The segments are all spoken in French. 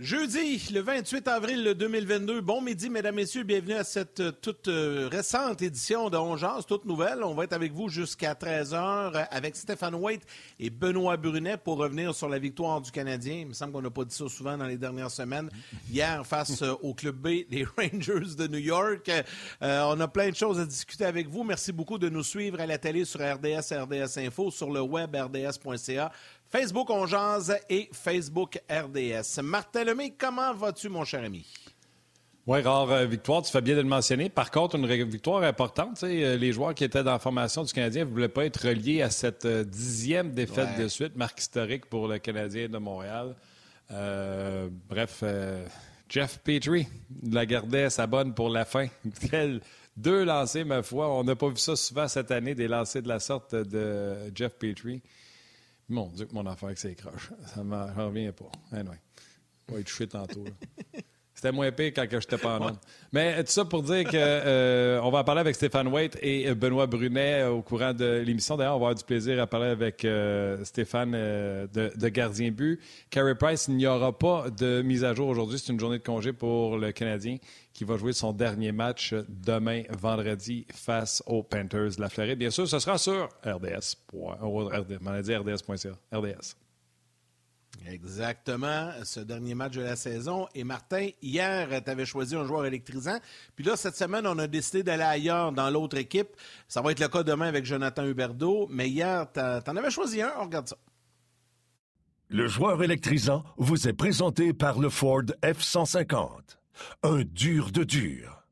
Jeudi, le 28 avril 2022. Bon midi, mesdames, messieurs. Bienvenue à cette euh, toute euh, récente édition de Ongeance, toute nouvelle. On va être avec vous jusqu'à 13h avec Stéphane White et Benoît Brunet pour revenir sur la victoire du Canadien. Il me semble qu'on n'a pas dit ça souvent dans les dernières semaines. Hier, face euh, au Club B, les Rangers de New York. on a plein de choses à discuter avec vous. Merci beaucoup de nous suivre à la télé sur RDS, RDS Info, sur le web rds.ca. Facebook On et Facebook RDS. Martin Lemay, comment vas-tu, mon cher ami? Oui, rare euh, victoire, tu fais bien de le mentionner. Par contre, une victoire importante. Euh, les joueurs qui étaient dans la formation du Canadien ne voulaient pas être reliés à cette euh, dixième défaite de suite, marque historique pour le Canadien de Montréal. bref, Jeff Petrie la gardait sa bonne pour la fin. deux lancers, ma foi. On n'a pas vu ça souvent cette année, des lancers de la sorte de Jeff Petrie. Mon Dieu, mon affaire avec ses croches. Ça ne revient pas. Anyway. On va être touché tantôt. C'était moins pire quand je n'étais pas en Mais tout ça pour dire qu'on euh, va en parler avec Stéphane Waite et Benoît Brunet au courant de l'émission. D'ailleurs, on va avoir du plaisir à parler avec euh, Stéphane euh, de, Gardien But. Carey Price, il n'y aura pas de mise à jour aujourd'hui. C'est une journée de congé pour le Canadien qui va jouer son dernier match demain, vendredi, face aux Panthers de la Floride. Bien sûr, ce sera sur RDS. RDS.ca. RDS. Exactement, ce dernier match de la saison. Et Martin, hier, tu avais choisi un joueur électrisant. Puis là, cette semaine, on a décidé d'aller ailleurs dans l'autre équipe. Ça va être le cas demain avec Jonathan Huberdeau. Mais hier, tu en avais choisi un. On regarde ça. Le joueur électrisant vous est présenté par le Ford F-150. Un dur de dur.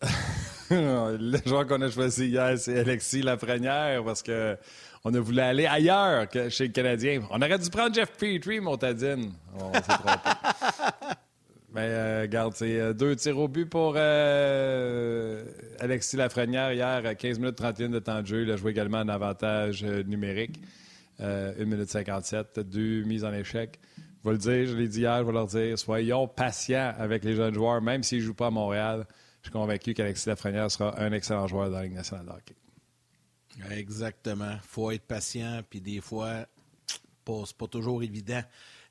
le joueur qu'on a choisi hier, c'est Alexis Lafrenière parce que on a voulu aller ailleurs que chez le Canadien. On aurait dû prendre Jeff Petrie, Montadine. On s'est trompé. Mais euh, regarde, c'est euh, deux tirs au but pour euh, Alexis Lafrenière hier, 15 minutes 31 de temps de jeu. Il a joué également en avantage numérique. 1 minute 57, deux mises en échec. Vais le dire, je l'ai dit hier, je vais leur dire, soyons patients avec les jeunes joueurs, même s'ils ne jouent pas à Montréal. Je suis convaincu qu'Alexis Lafrenière sera un excellent joueur dans la Ligue nationale de hockey. Exactement. Il faut être patient, puis des fois, c'est pas toujours évident.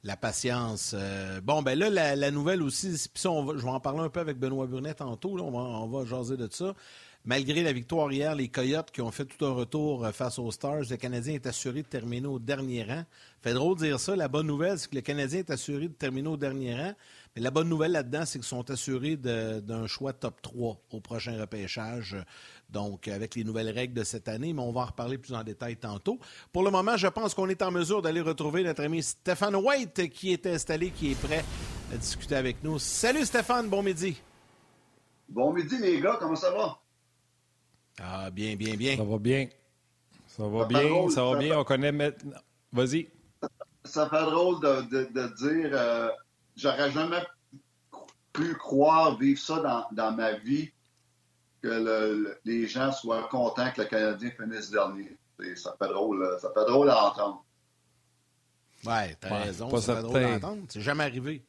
La patience. Euh, bon, ben là, la, nouvelle aussi, puis ça, je vais en parler un peu avec Benoît Burnet tantôt, on, va, on va jaser de ça. Malgré la victoire hier, les Coyotes qui ont fait tout un retour euh, face aux Stars, le Canadien est assuré de terminer au dernier rang. Fait drôle de dire ça. La bonne nouvelle, c'est que le Canadien est assuré de terminer au dernier rang. Mais la bonne nouvelle là-dedans, c'est qu'ils sont assurés d'un choix top 3 au prochain repêchage donc avec les nouvelles règles de cette année, mais on va en reparler plus en détail tantôt. Pour le moment, je pense qu'on est en mesure d'aller retrouver notre ami Stéphane White qui est installé, qui est prêt à discuter avec nous. Salut Stéphane, bon midi. Bon midi les gars, comment ça va? Ah, bien, bien, bien. Ça va bien. Ça va bien, ça va bien. On connaît maintenant. Vas-y. Ça fait drôle de, dire euh, j'aurais jamais pu croire vivre ça dans, dans ma vie que les gens soient contents que le Canadien finisse dernier. ça fait drôle, ça fait drôle à entendre. Ouais, t'as raison, ça fait drôle à entendre. C'est jamais arrivé.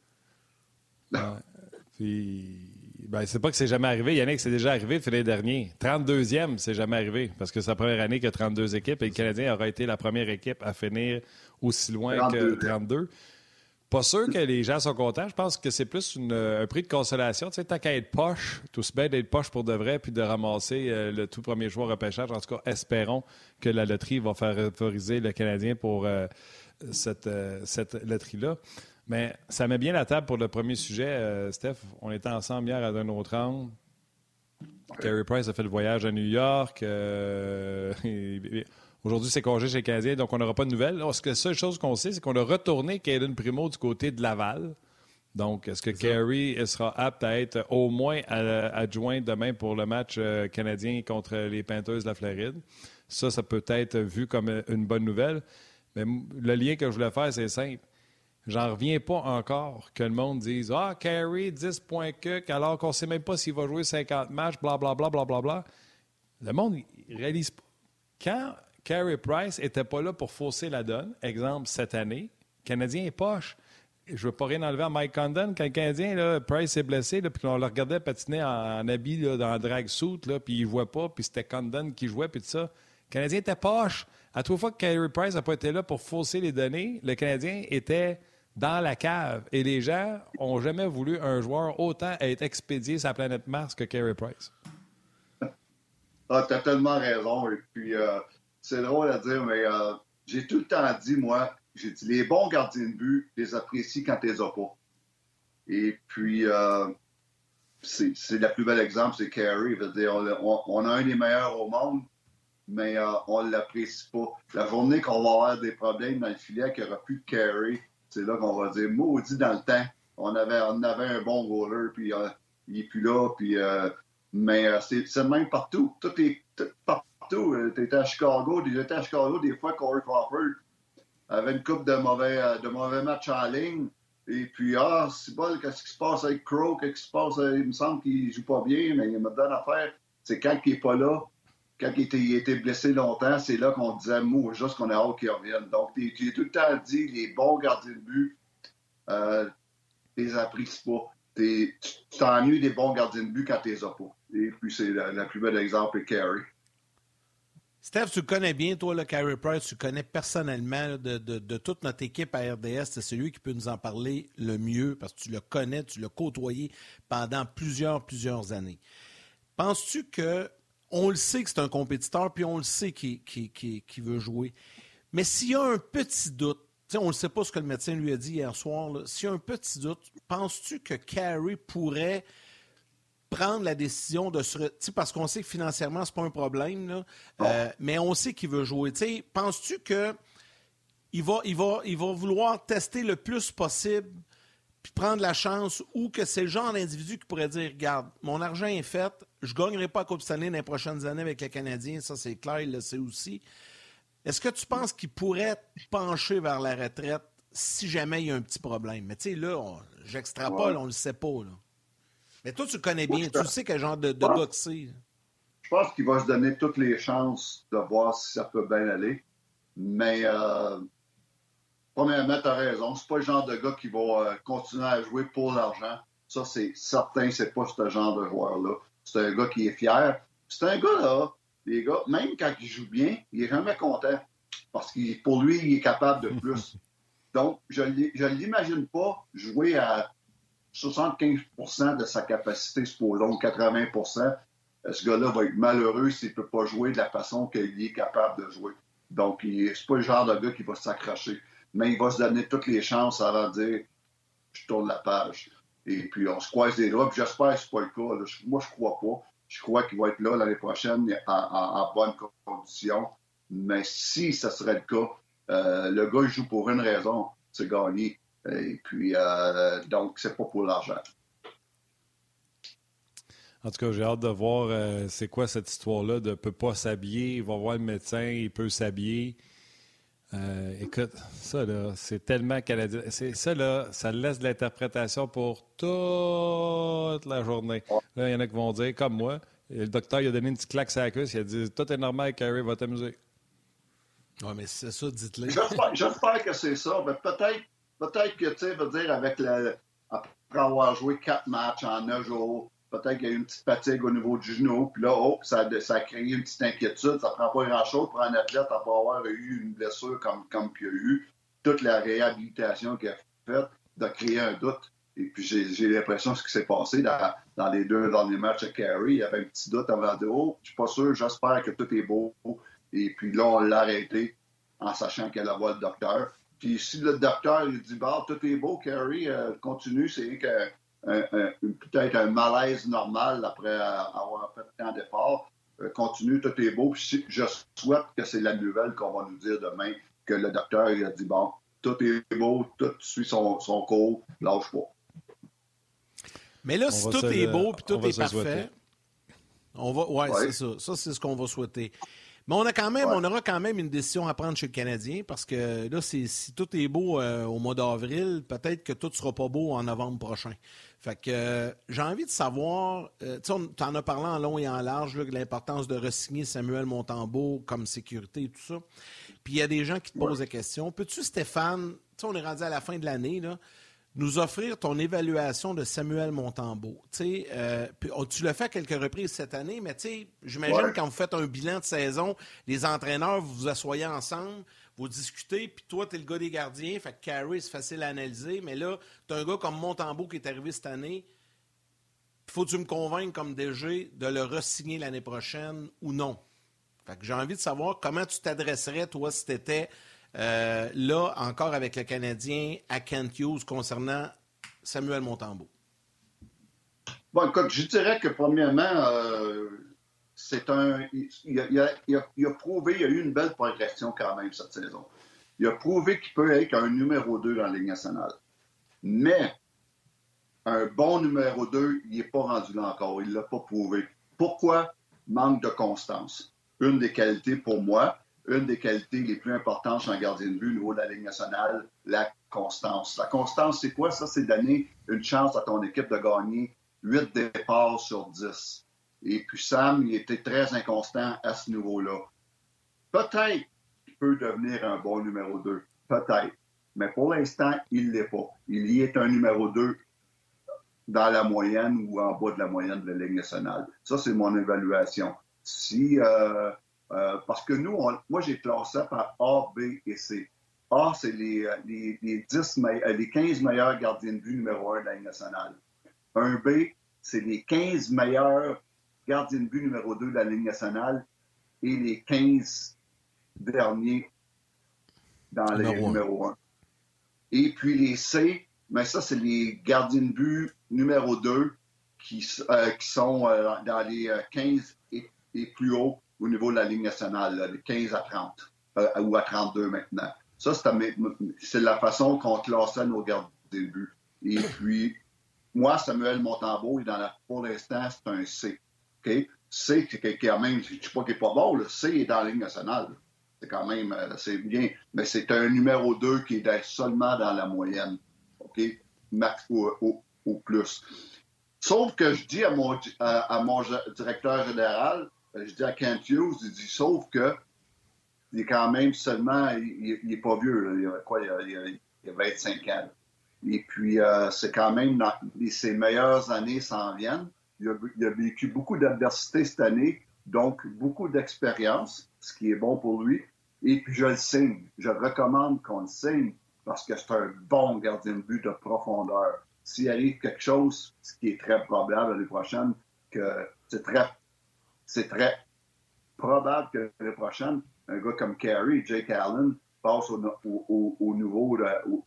Puis, ben, c'est pas que c'est jamais arrivé. Yannick, c'est déjà arrivé finir dernier. 32e, c'est jamais arrivé. Parce que c'est la première année qu'il y a 32 équipes et le Canadien aura été la première équipe à finir aussi loin que 32. Pas sûr que les gens sont contents. Je pense que c'est plus un prix de consolation. Tu sais, tant qu'à être poche, tout se bien d'être poche pour de vrai, puis de ramasser euh, le tout premier joueur repêchage. En tout cas, espérons que la loterie va faire favoriser le Canadien pour euh, cette, euh, cette loterie-là. Mais ça met bien la table pour le premier sujet, Steph. On était ensemble hier à un autre angle. Carey Price a fait le voyage à New York. Aujourd'hui, c'est congé chez les Canadiens, donc on n'aura pas de nouvelles. la seule chose qu'on sait, c'est qu'on a retourné Caden Primo du côté de Laval. Donc, est-ce que Carey sera apte à être au moins adjoint demain pour le match euh, canadien contre les Panthers de la Floride? Ça, ça peut être vu comme une bonne nouvelle. Mais le lien que je voulais faire, c'est simple. J'en reviens pas encore que le monde dise Ah, Carey, 10 points que, alors qu'on ne sait même pas s'il va jouer 50 matchs, blablabla, bla, bla, bla, bla. Le monde, il réalise pas quand Carey Price n'était pas là pour fausser la donne, exemple cette année, Canadien est poche. Je veux pas rien enlever à Mike Condon. Quand le Canadien, là, Price est blessé, puis on le regardait patiner en, habit dans le drag suit, puis il voit pas, puis c'était Condon qui jouait, puis tout ça. Le Canadien était poche. À trois fois que Carey Price n'a pas été là pour fausser les données, le Canadien était dans la cave. Et les gens n'ont jamais voulu un joueur autant être expédié sur la planète Mars que Carey Price. Ah, tu as tellement raison. Et puis, euh, c'est drôle à dire, mais euh, j'ai tout le temps dit, moi, j'ai dit, les bons gardiens de but, les apprécie quand tu les as pas. Et puis, euh, c'est le plus bel exemple, c'est Carey. On, a un des meilleurs au monde, mais on ne l'apprécie pas. La journée qu'on va avoir des problèmes dans le filet, qu'il n'y aura plus de Carey, c'est là qu'on va dire, maudit dans le temps, on avait, on avait un bon goaler, puis il n'est plus là, puis mais euh, c'est le même partout. Tout est partout. Euh, tu étais à Chicago, j'étais à Chicago des fois, Corey Crawford avait une coupe de mauvais, euh, de mauvais matchs en ligne. Et puis, ah, c'est bon, qu'est-ce qui se passe avec Crow, qu'est-ce qui se passe, il me semble qu'il joue pas bien, mais il me donne affaire. C'est quand il n'est pas là, quand il était, blessé longtemps, c'est là qu'on disait, mou, juste qu'on a hâte qu'il revienne. Donc, tu tout le temps dit, les bons gardiens de but, euh, les apprécies pas. Tu t'ennuies des bons gardiens de but quand tu les as pas. Et puis, c'est la, plus belle exemple est Carey. Steph, tu connais bien, toi, le Carey Price, tu connais personnellement de, toute notre équipe à RDS. C'est celui qui peut nous en parler le mieux parce que tu le connais, tu l'as côtoyé pendant plusieurs, plusieurs années. Penses-tu que, on le sait que c'est un compétiteur, puis on le sait qu'il veut jouer, mais s'il y a un petit doute, on ne sait pas ce que le médecin lui a dit hier soir, s'il y a un petit doute, penses-tu que Carey pourrait prendre la décision de se. Parce qu'on sait que financièrement, c'est pas un problème, là, euh, mais on sait qu'il veut jouer. Penses-tu que il va, il, va, il va vouloir tester le plus possible puis prendre la chance ou que c'est le genre d'individu qui pourrait dire Regarde, mon argent est fait, je ne gagnerai pas à Coupe Stanley dans les prochaines années avec les Canadiens, ça c'est clair, il le sait aussi. Est-ce que tu penses qu'il pourrait pencher vers la retraite si jamais il y a un petit problème? Mais tu sais, là, j'extrapole, on ne le sait pas. Là. Mais toi, tu connais bien, tu sais quel genre de, de gars Je pense qu'il va se donner toutes les chances de voir si ça peut bien aller. Mais, euh, premièrement, tu as raison. C'est pas le genre de gars qui va euh, continuer à jouer pour l'argent. Ça, c'est certain, c'est pas ce genre de joueur-là. C'est un gars qui est fier. C'est un gars, là, les gars, même quand il joue bien, il est jamais content. Parce que pour lui, il est capable de plus. Donc, je ne l'imagine pas jouer à 75% de sa capacité, supposons 80% ce gars-là va être malheureux s'il ne peut pas jouer de la façon qu'il est capable de jouer. Donc, ce n'est pas le genre de gars qui va s'accrocher. Mais il va se donner toutes les chances avant de dire je tourne la page. Et puis, on se croise les doigts. J'espère que ce n'est pas le cas. Moi, je crois pas. Je crois qu'il va être là l'année prochaine en, bonne condition. Mais si ce serait le cas, euh, le gars, il joue pour une raison, c'est gagner. Et puis, euh, donc, c'est pas pour l'argent. En tout cas, j'ai hâte de voir euh, c'est quoi cette histoire-là de ne peut pas s'habiller. Il va voir le médecin, il peut s'habiller. Euh, écoute, ça là, c'est tellement canadien. Ça là, ça laisse de l'interprétation pour toute la journée. Là, il y en a qui vont dire, comme moi, le docteur il a donné une petite claque à la cuisse, il a dit Tout est normal, Carrie va t'amuser. Oui, mais c'est ça, dites-le. J'espère que c'est ça. Mais peut-être Peut-être que, tu sais, veut dire, avec le, après avoir joué quatre matchs en neuf jours, peut-être qu'il y a eu une petite fatigue au niveau du genou, puis là, oh, ça, a créé une petite inquiétude. Ça prend pas grand-chose pour un athlète après avoir eu une blessure comme, comme il y a eu. Toute la réhabilitation qu'il a faite de créer un doute. Et puis, j'ai l'impression ce qui s'est passé dans, les deux derniers matchs à Carey, il y avait un petit doute avant de Oh, je suis pas sûr, j'espère que tout est beau. Et puis là, on l'a arrêté en sachant qu'elle allait voir le docteur. Puis si le docteur lui dit bah, tout est beau, Carrie, euh, continue, c'est que peut-être un malaise normal après avoir fait tant d'efforts. Euh, continue, tout est beau. Puis je souhaite que c'est la nouvelle qu'on va nous dire demain, que le docteur il a dit bon, tout est beau, tout suit son, son cours, lâche pas. Mais là, si tout est beau puis tout est parfait, on va, ouais, c'est ça. Ça, c'est ce qu'on va souhaiter. Mais on, a quand même, on aura quand même une décision à prendre chez le Canadien parce que là, si tout est beau euh, au mois d'avril, peut-être que tout ne sera pas beau en novembre prochain. Fait que euh, j'ai envie de savoir, euh, tu en as parlé en long et en large, de l'importance de resigner Samuel Montembeau comme sécurité et tout ça. Puis il y a des gens qui te posent la question. Peux-tu, Stéphane, tu on est rendu à la fin de l'année, là, nous offrir ton évaluation de Samuel Montembeau. Euh, oh, tu l'as fait à quelques reprises cette année, mais j'imagine que quand vous faites un bilan de saison, les entraîneurs, vous vous asseyez ensemble, vous discutez, puis toi, tu es le gars des gardiens, fait que Carey, c'est facile à analyser, mais là, tu as un gars comme Montembeau qui est arrivé cette année. Faut tu me convaincre comme DG de le re-signer l'année prochaine ou non? Fait que j'ai envie de savoir comment tu t'adresserais, toi, si tu étais euh, là, encore avec le Canadien à Kent Hughes concernant Samuel Montembeau. Bon, écoute, je dirais que premièrement, euh, c'est un. Il a, prouvé, il a eu une belle progression quand même cette saison. Il a prouvé qu'il peut être un numéro 2 dans la Ligue nationale. Mais un bon numéro 2, il n'est pas rendu là encore. Il ne l'a pas prouvé. Pourquoi? Manque de constance. Une des qualités pour moi, une des qualités les plus importantes chez un gardien de but au niveau de la Ligue nationale, la constance. La constance, c'est quoi? Ça, c'est donner une chance à ton équipe de gagner 8 départs sur 10. Et puis Sam, il était très inconstant à ce niveau-là. Peut-être qu'il peut devenir un bon numéro 2. Peut-être. Mais pour l'instant, il ne l'est pas. Il y est un numéro 2 dans la moyenne ou en bas de la moyenne de la Ligue nationale. Ça, c'est mon évaluation. Si euh, euh, parce que nous, moi, j'ai classé ça par A, B et C. A, c'est les, euh, les, les, 10, euh, les 15 meilleurs gardiens de but numéro 1 de la Ligue nationale. Un B, c'est les 15 meilleurs gardiens de but numéro 2 de la Ligue nationale et les 15 derniers dans la Ligue numéro 1. Et puis les C, mais ça, c'est les gardiens de but numéro 2 qui, qui sont dans les 15 et, et plus haut au niveau de la Ligue nationale, de 15 à 30, euh, ou à 32 maintenant. Ça, c'est la façon qu'on classait nos gardiens de but. Et puis, moi, Samuel Montembeau, dans la, pour l'instant, c'est un C. C, c'est quand même, je ne dis pas qu'il n'est pas bon, le C est dans la Ligue nationale. C'est quand même, euh, c'est bien, mais c'est un numéro 2 qui est seulement dans la moyenne. OK? Max au, plus. Sauf que je dis à mon, à mon directeur général, je dis à Kent Hughes, il dit, sauf que il est quand même seulement, il n'est pas vieux, il, a, quoi, il, a, 25 ans. Et puis, euh, c'est quand même, ses meilleures années s'en viennent. Il a, vécu beaucoup d'adversité cette année, donc beaucoup d'expérience, ce qui est bon pour lui. Et puis, je le signe. Je recommande qu'on le signe parce que c'est un bon gardien de but de profondeur. S'il arrive quelque chose, ce qui est très probable l'année prochaine, que c'est très c'est très probable que l'année prochaine, un gars comme Carey, Jake Allen, passe au, nouveau,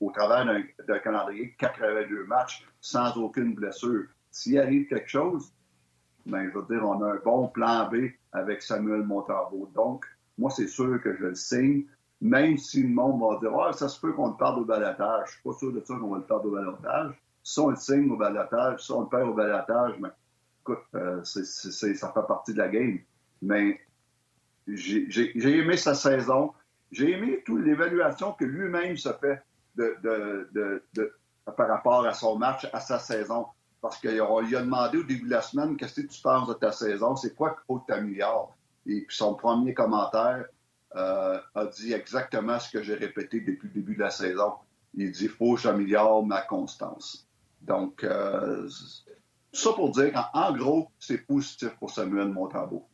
au, travers d'un calendrier de 82 matchs sans aucune blessure. S'il arrive quelque chose, ben, je veux dire, on a un bon plan B avec Samuel Montarbo. Donc, moi, c'est sûr que je le signe, même si le monde va dire Ah, ça se peut qu'on le perde au balatage. Je suis pas sûr de ça qu'on va le perdre au balatage. Si on le signe au balatage, si on le perd au balatage, mais ben, écoute, euh, ça fait partie de la game. Mais j'ai aimé sa saison. J'ai aimé toute l'évaluation que lui-même se fait par rapport à son match, à sa saison. Parce qu'il a, a demandé au début de la semaine qu'est-ce que tu penses de ta saison, c'est quoi qu'il faut que. Et puis son premier commentaire euh, a dit exactement ce que j'ai répété depuis le début de la saison. Il dit faut que j'améliore ma constance. Donc, euh, tout ça pour dire qu'en gros, c'est positif pour Samuel Montambeau.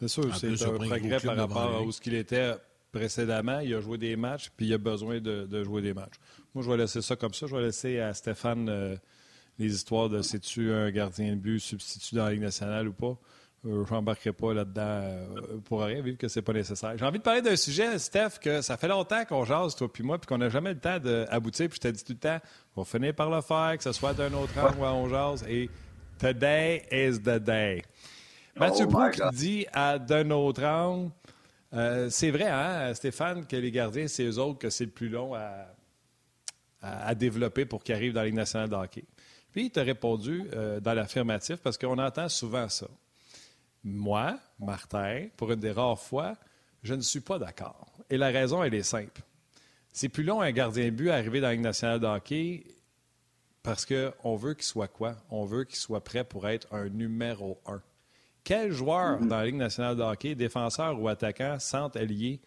C'est sûr, c'est un progrès par rapport à où ce qu'il était précédemment. Il a joué des matchs, puis il a besoin de, jouer des matchs. Moi, je vais laisser ça comme ça. Je vais laisser à Stéphane euh, les histoires de si tu un gardien de but substitut dans la Ligue nationale ou pas. Euh, je n'embarquerai pas là-dedans euh, pour rien, vu que c'est pas nécessaire. J'ai envie de parler d'un sujet, Steph, que ça fait longtemps qu'on jase, toi puis moi, puis qu'on n'a jamais le temps d'aboutir. Puis je t'ai dit tout le temps, on va finir par le faire, que ce soit d'un autre angle ou on jase. Et today is the day. Mathieu oh qui dit à d'un autre angle, euh, c'est vrai, hein, Stéphane, que les gardiens, c'est eux autres que c'est le plus long à, à, développer pour qu'ils arrivent dans la Ligue nationale de hockey. Puis il t'a répondu dans l'affirmatif parce qu'on entend souvent ça. Moi, Martin, pour une des rares fois, je ne suis pas d'accord. Et la raison, elle est simple. C'est plus long un gardien de but à arriver dans la Ligue nationale de hockey parce qu'on veut qu'il soit quoi? On veut qu'il soit prêt pour être un numéro un. Quel joueur mm-hmm. dans la Ligue nationale de hockey, défenseur ou attaquant, centre allié,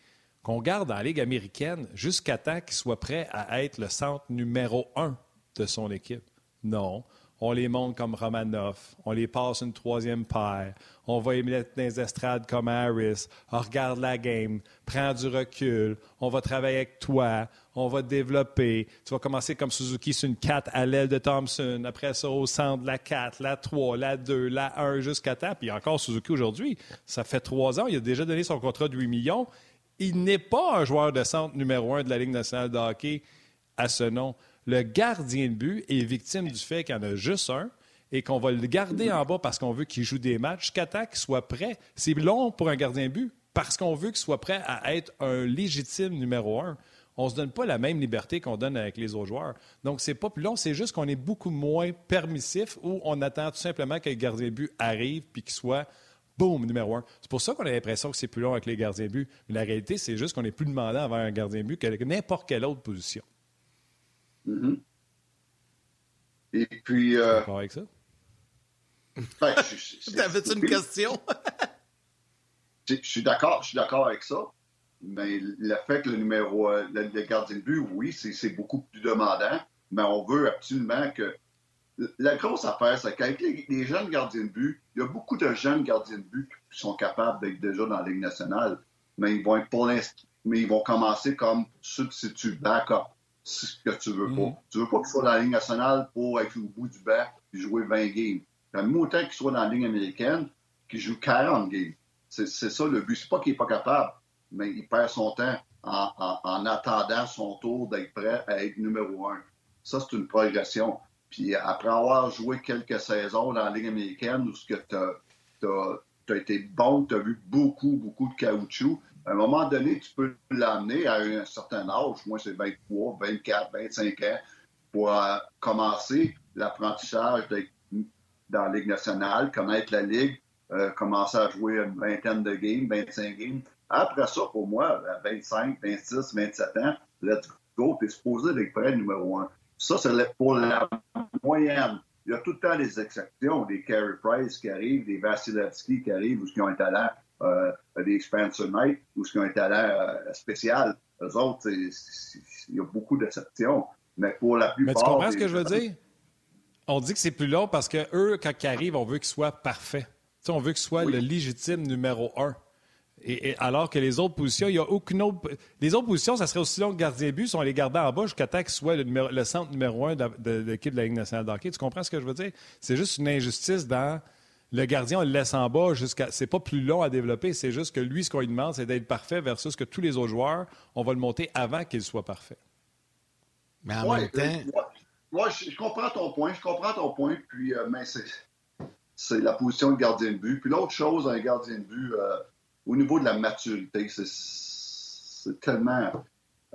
qu'on garde dans la Ligue américaine jusqu'à temps qu'il soit prêt à être le centre numéro un de son équipe? Non on les monte comme Romanoff, on les passe une troisième paire, on va les mettre dans les estrades comme Harris, on regarde la game, prends du recul, on va travailler avec toi, on va développer. Tu vas commencer comme Suzuki sur une 4 à l'aile de Thompson, après ça au centre, la 4, la 3, la 2, la 1 jusqu'à temps. Puis encore Suzuki aujourd'hui, ça fait trois ans, il a déjà donné son contrat de 8 millions. Il n'est pas un joueur de centre numéro un de la Ligue nationale de hockey à ce nom le gardien de but est victime du fait qu'il y en a juste un et qu'on va le garder en bas parce qu'on veut qu'il joue des matchs qu'il soit prêt. C'est long pour un gardien de but parce qu'on veut qu'il soit prêt à être un légitime numéro un. On ne se donne pas la même liberté qu'on donne avec les autres joueurs. Donc, c'est pas plus long, c'est juste qu'on est beaucoup moins permissif ou on attend tout simplement que le gardien de but arrive puis qu'il soit boum, numéro un. C'est pour ça qu'on a l'impression que c'est plus long avec les gardiens de but. Mais la réalité, c'est juste qu'on est plus demandant envers un gardien de but que n'importe quelle autre position. Mm-hmm. Et puis. Euh... D'accord avec ça? Ben, T'avais-tu une question? je suis d'accord, je suis d'accord avec ça. Mais le fait que le numéro, euh, le, gardien de but, oui, c'est beaucoup plus demandant. Mais on veut absolument que. La grosse affaire, c'est qu'avec les, jeunes gardiens de but, il y a beaucoup de jeunes gardiens de but qui sont capables d'être déjà dans la Ligue nationale. Mais ils vont être pour. Mais ils vont commencer comme substitut backup ce que tu veux pas. Mm. Tu veux pas qu'il soit dans la ligne nationale pour être au bout du banc et jouer 20 games. Même autant qu'il soit dans la ligne américaine, qu'il joue 40 games. C'est ça le but. C'est pas qu'il n'est pas capable, mais il perd son temps en, attendant son tour d'être prêt à être numéro un. Ça, c'est une progression. Puis après avoir joué quelques saisons dans la Ligue américaine où tu as, été bon, tu as vu beaucoup, beaucoup de caoutchouc, à un moment donné, tu peux l'amener à un certain âge, moi c'est 23, 24, 25 ans, pour euh, commencer l'apprentissage dans la Ligue nationale, connaître la Ligue, euh, commencer à jouer une vingtaine de games, 25 games. Après ça, pour moi, à 25, 26, 27 ans, let's go, tu es supposé être prêt numéro un. Ça, c'est pour la moyenne. Il y a tout le temps des exceptions, des Carey Price qui arrivent, des Vasilevski qui arrivent ou qui ont un talent des Spencer Knight ou ce qui ont un talent euh, spécial. Eux autres, il y a beaucoup d'exceptions. Mais pour la plupart. Mais tu comprends ce que je veux dire? On dit que c'est plus long parce que eux, quand ils arrivent, on veut qu'ils soient parfaits. on veut qu'ils soient le légitime numéro un. Et, alors que les autres positions, il n'y a aucune autre. Les autres positions, ça serait aussi long que gardien but si on les gardait en bas jusqu'à temps qu'ils soient le, centre numéro un de, l'équipe de, la Ligue nationale d'hockey. Tu comprends ce que je veux dire? C'est juste une injustice dans le gardien, on le laisse en bas jusqu'à. C'est pas plus long à développer, c'est juste que lui, ce qu'on lui demande, c'est d'être parfait versus que tous les autres joueurs, on va le monter avant qu'il soit parfait. Mais en même temps. Moi, je, comprends ton point, je comprends ton point, puis, euh, mais c'est la position de gardien de but. Puis l'autre chose, un gardien de but, euh, au niveau de la maturité, c'est tellement.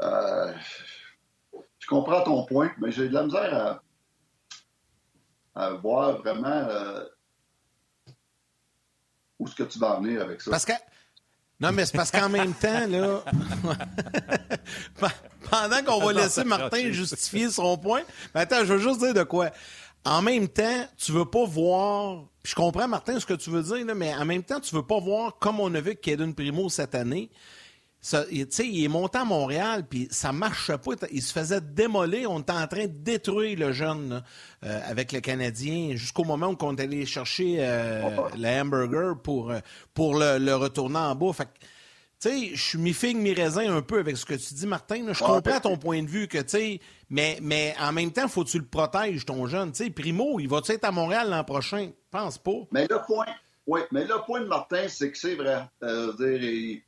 Euh, je comprends ton point, mais j'ai de la misère à, à voir vraiment où est-ce que tu vas en venir avec ça? Parce que. Non, mais c'est parce qu'en même temps, là. pendant qu'on va laisser Martin justifier son point. Mais attends, je veux juste dire de quoi. En même temps, tu veux pas voir. Je comprends, Martin, ce que tu veux dire, mais en même temps, tu veux pas voir comme on a vu Kaden Primo cette année il est monté à Montréal, puis ça marchait pas. Il se faisait démolir. On était en train de détruire le jeune euh, avec le Canadien jusqu'au moment où on est allé chercher euh, le hamburger pour, euh, pour le, retourner en bas. Fait tu sais, je suis mi-figue, mi-raisin un peu avec ce que tu dis, Martin. Je comprends ton point de vue, que, tu mais, mais en même temps, faut que tu le protèges, ton jeune. Tu sais, Primo, il va-tu être à Montréal l'an prochain? Pense pas. Mais le point, oui, mais le point de Martin, c'est que c'est vrai. dire,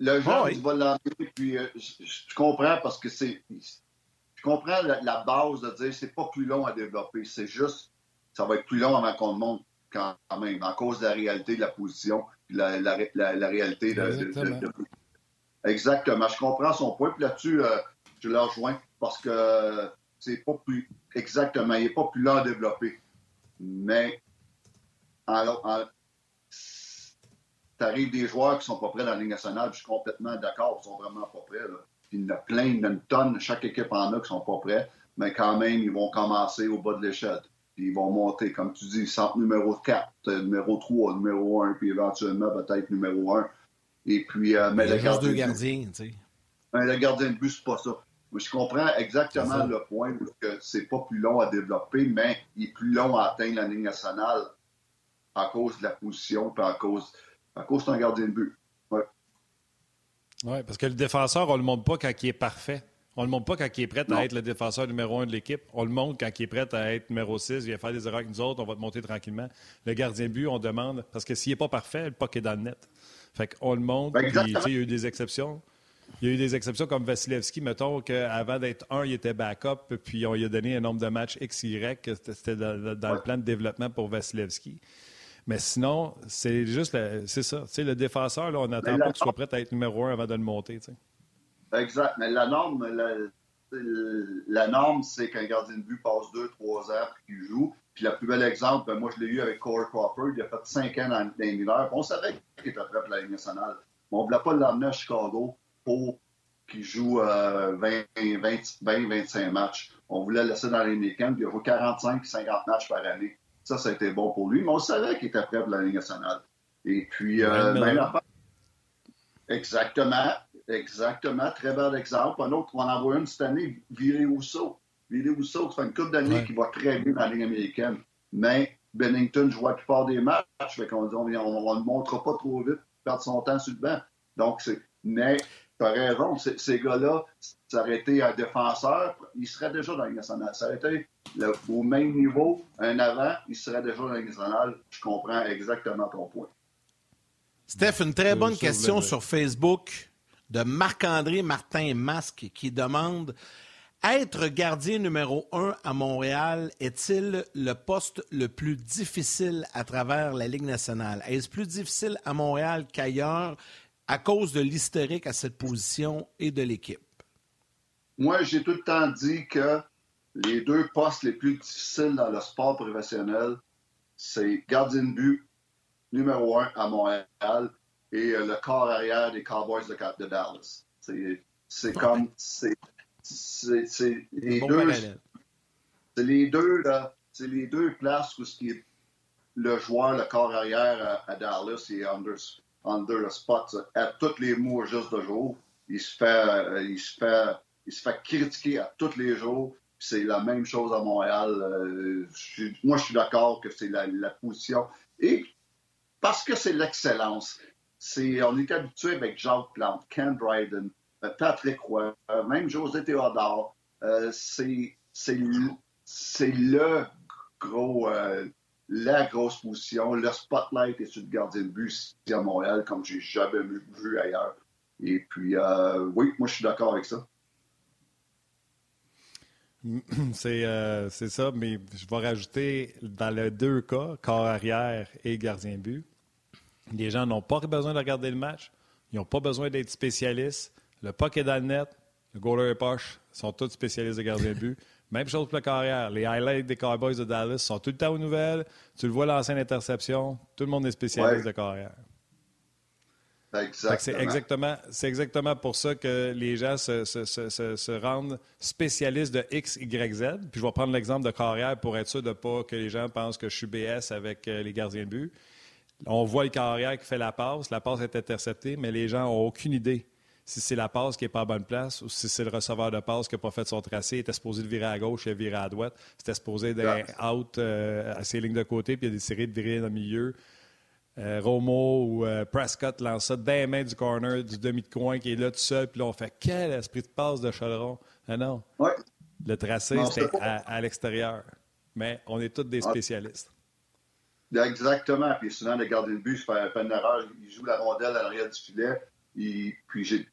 le jeune, ah va l'emmener, puis euh, je, comprends parce que c'est. Je comprends la, base de dire c'est pas plus long à développer. C'est juste, ça va être plus long avant qu'on le monte quand même, en cause de la réalité de la position, la, la, la, réalité de, Exactement. Exactement. Je comprends son point. Puis là-dessus, euh, je le rejoins parce que c'est pas plus. Exactement. Il n'est pas plus long à développer. Mais en, arrives des joueurs qui sont pas prêts dans la Ligue nationale, je suis complètement d'accord, ils sont vraiment pas prêts. Là. il y en a plein, il y en a une tonne, chaque équipe en a qui sont pas prêts, mais quand même, ils vont commencer au bas de l'échelle. Puis ils vont monter, comme tu dis, centre numéro 4, euh, numéro 3, numéro 1, puis éventuellement peut-être numéro 1. Et puis, euh, mais le gardien. deux gardiens, tu sais. Mais le gardien de but, c'est pas ça. Je comprends exactement le point que c'est pas plus long à développer, mais il est plus long à atteindre la ligne nationale à cause de la position, puis à cause, à cause d'un gardien de but. Oui, parce que le défenseur, on ne le montre pas quand il est parfait. On ne le montre pas quand il est prêt à être le défenseur numéro un de l'équipe. On le montre quand il est prêt à être numéro 6. Il va faire des erreurs avec nous autres. On va te monter tranquillement. Le gardien de but, on demande. Parce que s'il n'est pas parfait, le puck est dans le net. Fait qu'on le montre. Ben, il y a eu des exceptions. Il y a eu des exceptions comme Vasilevski, mettons qu'avant d'être un, il était backup, puis on lui a donné un nombre de matchs XY, c'était dans, le plan de développement pour Vasilevski. Mais sinon, c'est juste, c'est ça. le défenseur, là, on n'attend pas qu'il soit prêt à être numéro un avant de le monter. Exact. Mais la norme, la, norme, c'est qu'un gardien de but passe deux, trois heures puis qu'il joue. Puis le plus bel exemple, ben, moi, je l'ai eu avec Corey Crawford. Il a fait cinq ans dans, les mineurs. On savait qu'il était prêt pour la Ligue nationale. Mais on ne voulait pas l'amener à Chicago pour qu'il joue 20, 25 matchs. On voulait le laisser dans les week-ends. Il a joué 45-50 matchs par année. Ça, ça a été bon pour lui. Mais on savait qu'il était prêt pour la Ligue nationale. Et puis, euh, Exactement. Exactement. Très bel exemple. Un autre, on en voit une cette année, Viré Rousseau. Viré Rousseau, ça fait une couple d'années qui va très bien dans la Ligue américaine. Mais Bennington joue la plupart des matchs. Fait qu'on dit, on ne le montre pas trop vite, perdre son temps sur le banc. Donc, c'est. Mais tu as raison, ces gars-là, ça aurait été un défenseur, il serait déjà dans la nationale. Ça aurait été au même niveau, un avant, il serait déjà dans la nationale. Je comprends exactement ton point. Steph, une très bonne question sur Facebook de Marc-André Martin Masque qui demande Être gardien numéro un à Montréal est-il le poste le plus difficile à travers la Ligue nationale? Est-ce plus difficile à Montréal qu'ailleurs? À cause de l'historique à cette position et de l'équipe? Moi, j'ai tout le temps dit que les deux postes les plus difficiles dans le sport professionnel, c'est gardien de but numéro un à Montréal et euh, le corps arrière des Cowboys de, Dallas. C'est comme. C'est les, deux. C'est les deux, là. C'est les deux places où ce qui est le joueur, le corps arrière à, Dallas, est under, under le spot à tous les mots juste de jour. Il se fait, euh, il se fait, il se fait critiquer à tous les jours. C'est la même chose à Montréal. Euh, moi, je suis d'accord que c'est la, la, position. Et parce que c'est l'excellence on est habitué avec Jacques Plante, Ken Dryden, euh, Patrick Roy, même José Théodore. Euh, c'est le gros, la grosse position. Le spotlight est sur le gardien de but à Montréal, comme j'ai jamais vu ailleurs. Et puis, oui, moi, je suis d'accord avec ça. C'est ça, mais je vais rajouter dans les deux cas, corps arrière et gardien de but, les gens n'ont pas besoin de regarder le match. Ils n'ont pas besoin d'être spécialistes. Le puck est le net. Le goaler et poche sont tous spécialistes de gardien de but. Même chose pour le carrière. Les highlights des Cowboys de Dallas sont tout le temps aux nouvelles. Tu le vois l'ancienne interception. Tout le monde est spécialiste de carrière. C'est exactement, exactement pour ça que les gens se, se, se, se, rendent spécialistes de X, Y, Z. Puis je vais prendre l'exemple de carrière pour être sûr de pas que les gens pensent que je suis BS avec euh, les gardiens de but. On voit le carrière qui fait la passe. La passe est interceptée, mais les gens n'ont aucune idée si c'est la passe qui n'est pas à bonne place ou si c'est le receveur de passe qui n'a pas fait son tracé. Il était supposé de virer à gauche, il a viré à droite. C'était supposé d'être out euh, à ses lignes de côté, puis il a décidé de virer dans le milieu. Euh, Romo ou euh, Prescott lance ça dans les mains du corner, du demi de coin qui est là tout seul. Puis là, on fait quel esprit de passe de Chaleron. Ah non. Le tracé, c'était à, l'extérieur. Mais on est tous des spécialistes. Exactement. Puis souvent, le gardien de but fait, fait une erreur. Il joue la rondelle à l'arrière du filet. Puis j'ai.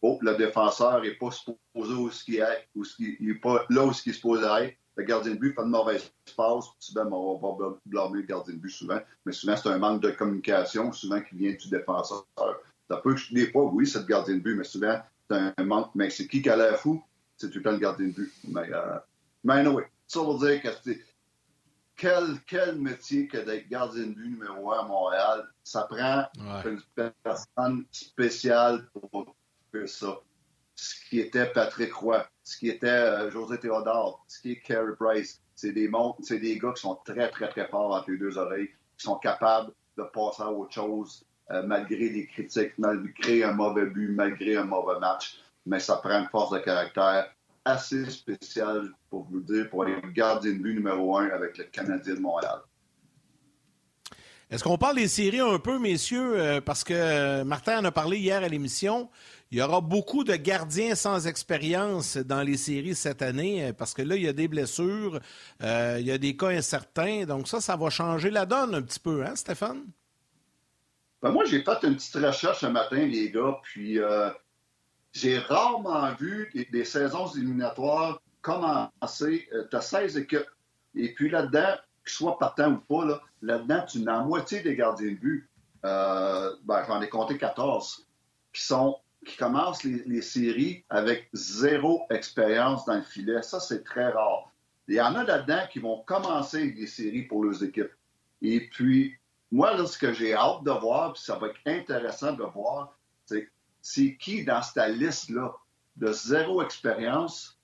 Oh, le défenseur n'est pas supposé où ce qu'il est, ce il n'est pas là où ce il est supposé être. Le gardien de but fait une mauvaise passe. Souvent, on va blâmer le gardien de but souvent. Mais souvent, c'est un manque de communication, souvent qui vient du défenseur. Ça peut des fois, oui, c'est le gardien de but, mais souvent, c'est un manque. Mais c'est qui qui a l'air fou? C'est tout le temps le gardien de but. Mais, euh, mais ça veut dire que quel, quel métier que d'être gardien de but numéro un à Montréal? Ça prend une personne spéciale pour faire ça. Ce qui était Patrick Roy, ce qui était euh, José Théodore, ce qui est Carey Price, c'est des, c'est des gars qui sont très, très, très forts entre les deux oreilles, qui sont capables de passer à autre chose euh, malgré les critiques, malgré un mauvais but, malgré un mauvais match. Mais ça prend une force de caractère assez spéciale, pour vous dire, pour être gardien de but numéro un avec le Canadien de Montréal. Est-ce qu'on parle des séries un peu, messieurs? Euh, parce que euh, Martin en a parlé hier à l'émission. Il y aura beaucoup de gardiens sans expérience dans les séries cette année, euh, parce que là, il y a des blessures, il y a des cas incertains. Donc ça, ça va changer la donne un petit peu, hein, Stéphane? Ben moi, j'ai fait une petite recherche ce matin, les gars, puis j'ai rarement vu des, saisons éliminatoires commencer. tu as 16 équipes. Et puis là-dedans, qu'ils soient partant ou pas, là, là-dedans, tu n'as la moitié des gardiens de but. Euh, ben, j'en ai compté 14 qui sont qui commencent les, séries avec zéro expérience dans le filet. Ça, c'est très rare. Il y en a là-dedans qui vont commencer les séries pour leurs équipes. Et puis, moi, là, ce que j'ai hâte de voir, puis ça va être intéressant de voir, c'est c'est qui dans cette liste-là de zéro expérience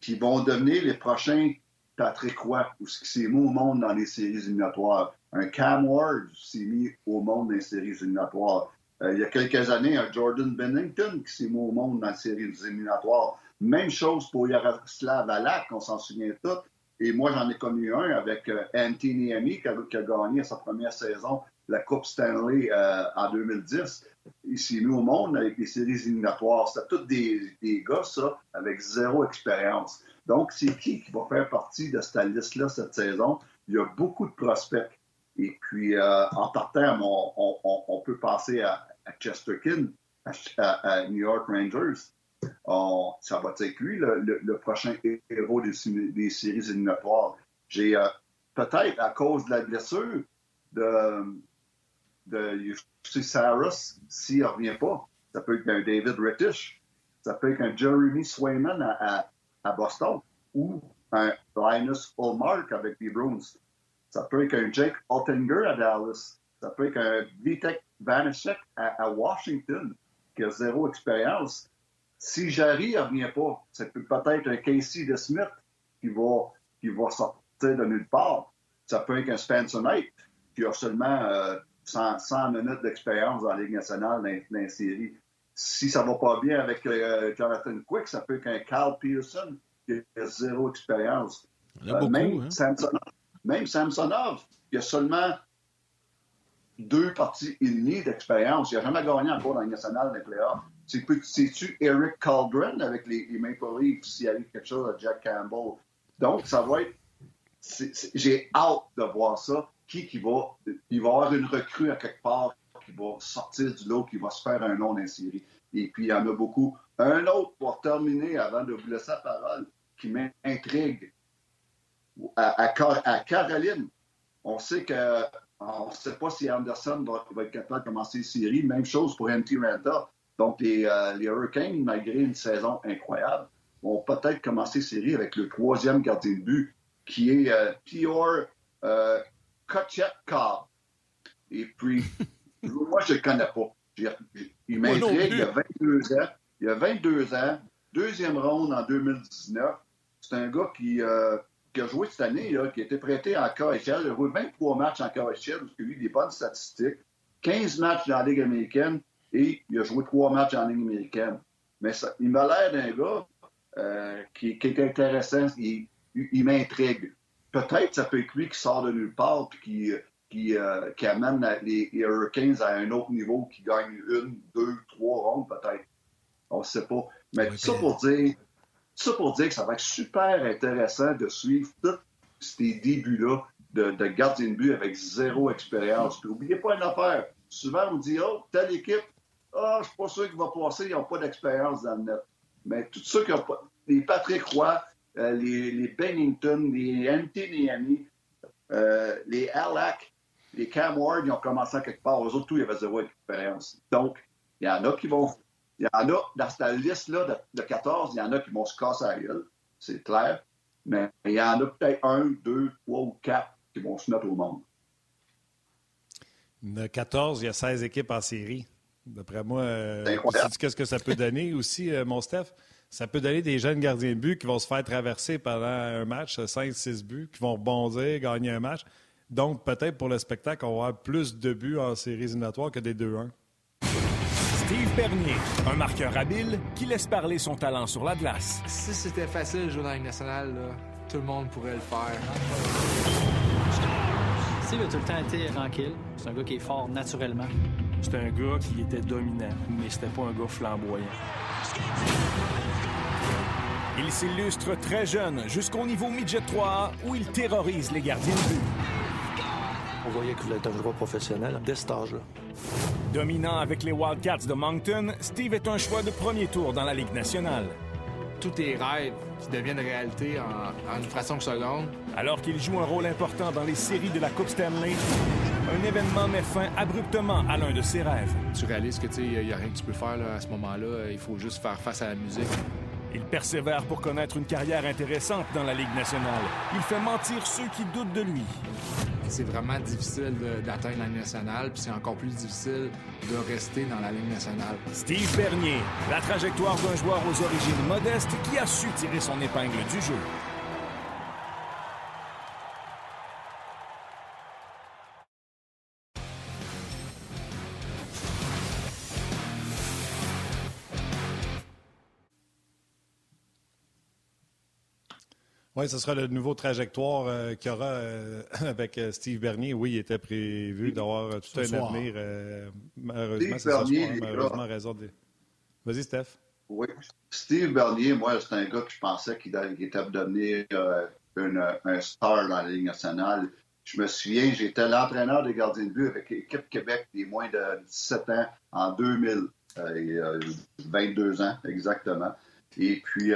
qui vont devenir les prochains Patrick Roy, ou ce qui s'est mis au monde dans les séries éliminatoires? Un Cam Ward s'est mis au monde dans les séries éliminatoires. Euh, il y a quelques années, un Jordan Bennington qui s'est mis au monde dans les séries éliminatoires. Même chose pour Yaroslav Alak, on s'en souvient tous. Et moi, j'en ai connu un avec euh, Anthony Amy qui a, gagné sa première saison la Coupe Stanley euh, en 2010. Il s'est mis au monde avec les séries éliminatoires. C'était tous des, des, gars, ça, avec zéro expérience. Donc, c'est qui qui va faire partie de cette liste-là cette saison? Il y a beaucoup de prospects. Et puis, euh, en partant, on, peut passer à, Chesterkin, à, New York Rangers. ça va être lui, le, prochain héros des, séries éliminatoires. J'ai euh, peut-être à cause de la blessure de, de Saras, s'il ne revient pas, ça peut être un David Rittich, ça peut être un Jeremy Swayman à Boston ou un Linus Ulmark avec les Bruins. Ça peut être un Jake Altinger à Dallas. Ça peut être un Vitek Vanishek à, Washington qui a zéro expérience. Si Jarry ne revient pas, ça peut peut-être un Casey de Smith qui va, qui va sortir de nulle part. Ça peut être un Spencer Knight qui a seulement 100, euh, minutes d'expérience dans la Ligue nationale dans, dans, série si ça va pas bien avec euh, Jonathan Quick, ça peut être qu'un Carl Pearson qui a zéro expérience. Euh, même, hein? Samsonov, même Samsonov, il a seulement deux parties et demie d'expérience. Il n'a jamais gagné encore dans le national des playoffs. C'est-tu Eric Caldron avec les, Maple Leafs s'il arrive quelque chose à Jack Campbell? Donc, ça va être. J'ai hâte de voir ça. Qui qui va. Il va y avoir une recrue à quelque part qui va sortir du lot, qui va se faire un nom dans série. Et puis, il y en a beaucoup. Un autre, pour terminer, avant de vous laisser la parole, qui m'intrigue. À, Caroline, on sait que on ne sait pas si Anderson va, être capable de commencer une série. Même chose pour MT Ranta. Donc, les, euh, les, Hurricanes, malgré une saison incroyable, vont peut-être commencer série avec le troisième gardien de but, qui est euh, Pior euh, Kochetkov. Et puis, moi, je ne le connais pas. Il m'intrigue, il a 22 ans. Il a 22 ans, deuxième ronde en 2019. C'est un gars qui, euh, qui, a joué cette année, qui a été prêté en KHL. Il a joué 23 matchs en KHL, parce qu'il a eu des bonnes statistiques. 15 matchs dans la Ligue américaine et il a joué 3 matchs en Ligue américaine. Mais ça, il m'a l'air d'un gars euh, qui, qui, est intéressant. Il, il m'intrigue. Peut-être ça peut être lui qui sort de nulle part et qui, qui, euh, qui amène les, Hurricanes à un autre niveau, qui gagne une, deux, trois rondes peut-être. On ne sait pas. Mais tout ça pour dire, ça pour dire que ça va être super intéressant de suivre tous ces débuts-là de, de gardien de but avec zéro expérience. Puis n'oubliez pas une affaire. Souvent, on dit, oh, telle équipe, ah, oh, je suis pas sûr qu'il va passer, ils n'ont pas d'expérience dans le net. Mais tout ceux qui ont pas, les Patrick Roy, euh, les, les, Bennington, les Anthony euh, les Alak, les Cam Ward, ils ont commencé à quelque part. Eux autres, tout, ils avaient zéro expérience. Donc, il y en a qui vont. Il y en a, dans cette liste-là de, 14, il y en a qui vont se casser à la gueule. C'est clair. Mais il y en a peut-être un, deux, trois ou quatre qui vont se mettre au monde. Il y a 14, il y a 16 équipes en série. D'après moi, euh, qu'est-ce que ça peut donner aussi, euh, mon Steph? Ça peut donner des jeunes gardiens de but qui vont se faire traverser pendant un match, 5-6 buts, qui vont rebondir, gagner un match. Donc, peut-être pour le spectacle, on va avoir plus de buts en séries éliminatoires que des 2-1. Steve Bernier, un marqueur habile qui laisse parler son talent sur la glace. Si c'était facile de jouer dans la nationale, tout le monde pourrait le faire. Steve a tout le temps été tranquille. C'est un gars qui est fort naturellement. C'est un gars qui était dominant, mais c'était pas un gars flamboyant. Il s'illustre très jeune jusqu'au niveau midget 3 où il terrorise les gardiens de but. On voyait qu'il voulait être un joueur professionnel dès cet âge-là. Dominant avec les Wildcats de Moncton, Steve est un choix de premier tour dans la Ligue nationale. Tous tes rêves qui deviennent réalité en, une fraction de seconde. Alors qu'il joue un rôle important dans les séries de la Coupe Stanley, un événement met fin abruptement à l'un de ses rêves. Tu réalises que il n'y a rien que tu peux faire à ce moment-là. Il faut juste faire face à la musique. Il persévère pour connaître une carrière intéressante dans la Ligue nationale. Il fait mentir ceux qui doutent de lui. C'est vraiment difficile d'atteindre la Ligue nationale, puis c'est encore plus difficile de rester dans la Ligue nationale. Steve Bernier, la trajectoire d'un joueur aux origines modestes qui a su tirer son épingle du jeu. Oui, ce sera le nouveau trajectoire euh, qu'il y aura euh, avec euh, Steve Bernier. Oui, il était prévu d'avoir tout un avenir. malheureusement, c'est soir, malheureusement, raison de... Vas-y, Steph. Oui. Steve Bernier, moi, c'est un gars que je pensais qu'il était devenu un star dans la Ligue nationale. Je me souviens, j'étais l'entraîneur des gardiens de but avec l'équipe Québec des moins de 17 ans en 2000. 22 ans, exactement. Et puis,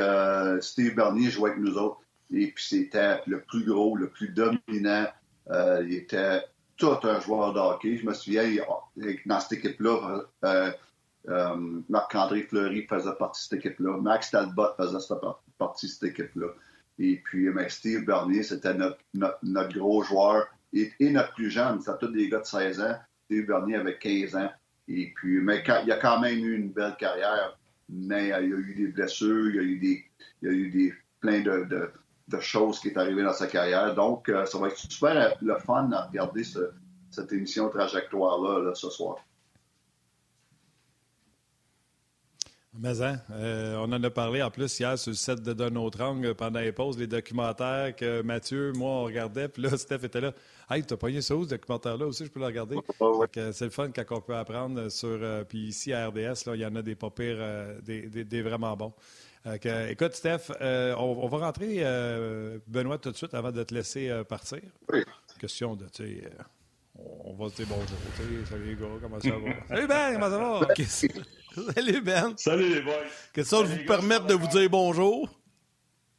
Steve Bernier jouait avec nous autres. Et puis c'était le plus gros, le plus dominant. Euh, il était tout un joueur de hockey. Je me souviens, dans cette équipe-là, euh, euh, Marc-André Fleury faisait partie de cette équipe-là. Max Talbot faisait partie de cette équipe-là. Et puis, Steve Bernier, c'était notre, gros joueur et, notre plus jeune. C'était tous des gars de 16 ans. Steve Bernier avait 15 ans. Et puis, mais il a quand même eu une belle carrière. Mais il y a eu des blessures, il y a eu des, il y a eu des plein de choses qui est arrivé dans sa carrière. Donc, euh, ça va être super euh, le fun à regarder cette émission Trajectoire-là ce soir. Mais hein, euh, on en a parlé en plus hier sur le set de D'un pendant les pauses, les documentaires que Mathieu, moi, on regardait. Puis là, Steph était là. Hey, t'as pogné ça où, ce documentaire-là? Aussi, je peux le regarder. C'est le fun quand on peut apprendre sur. puis ici à RDS, il y en a des pas pires, des, vraiment bons écoute, Steph, euh, on, va rentrer, euh, Benoît, tout de suite avant de te laisser euh, partir. Oui. Question de, tu sais, on va se dire bonjour. Salut les gars, comment ça va? salut Ben, comment ça va? Salut Ben. Salut les boys. Question de vous permettre de vous dire bonjour?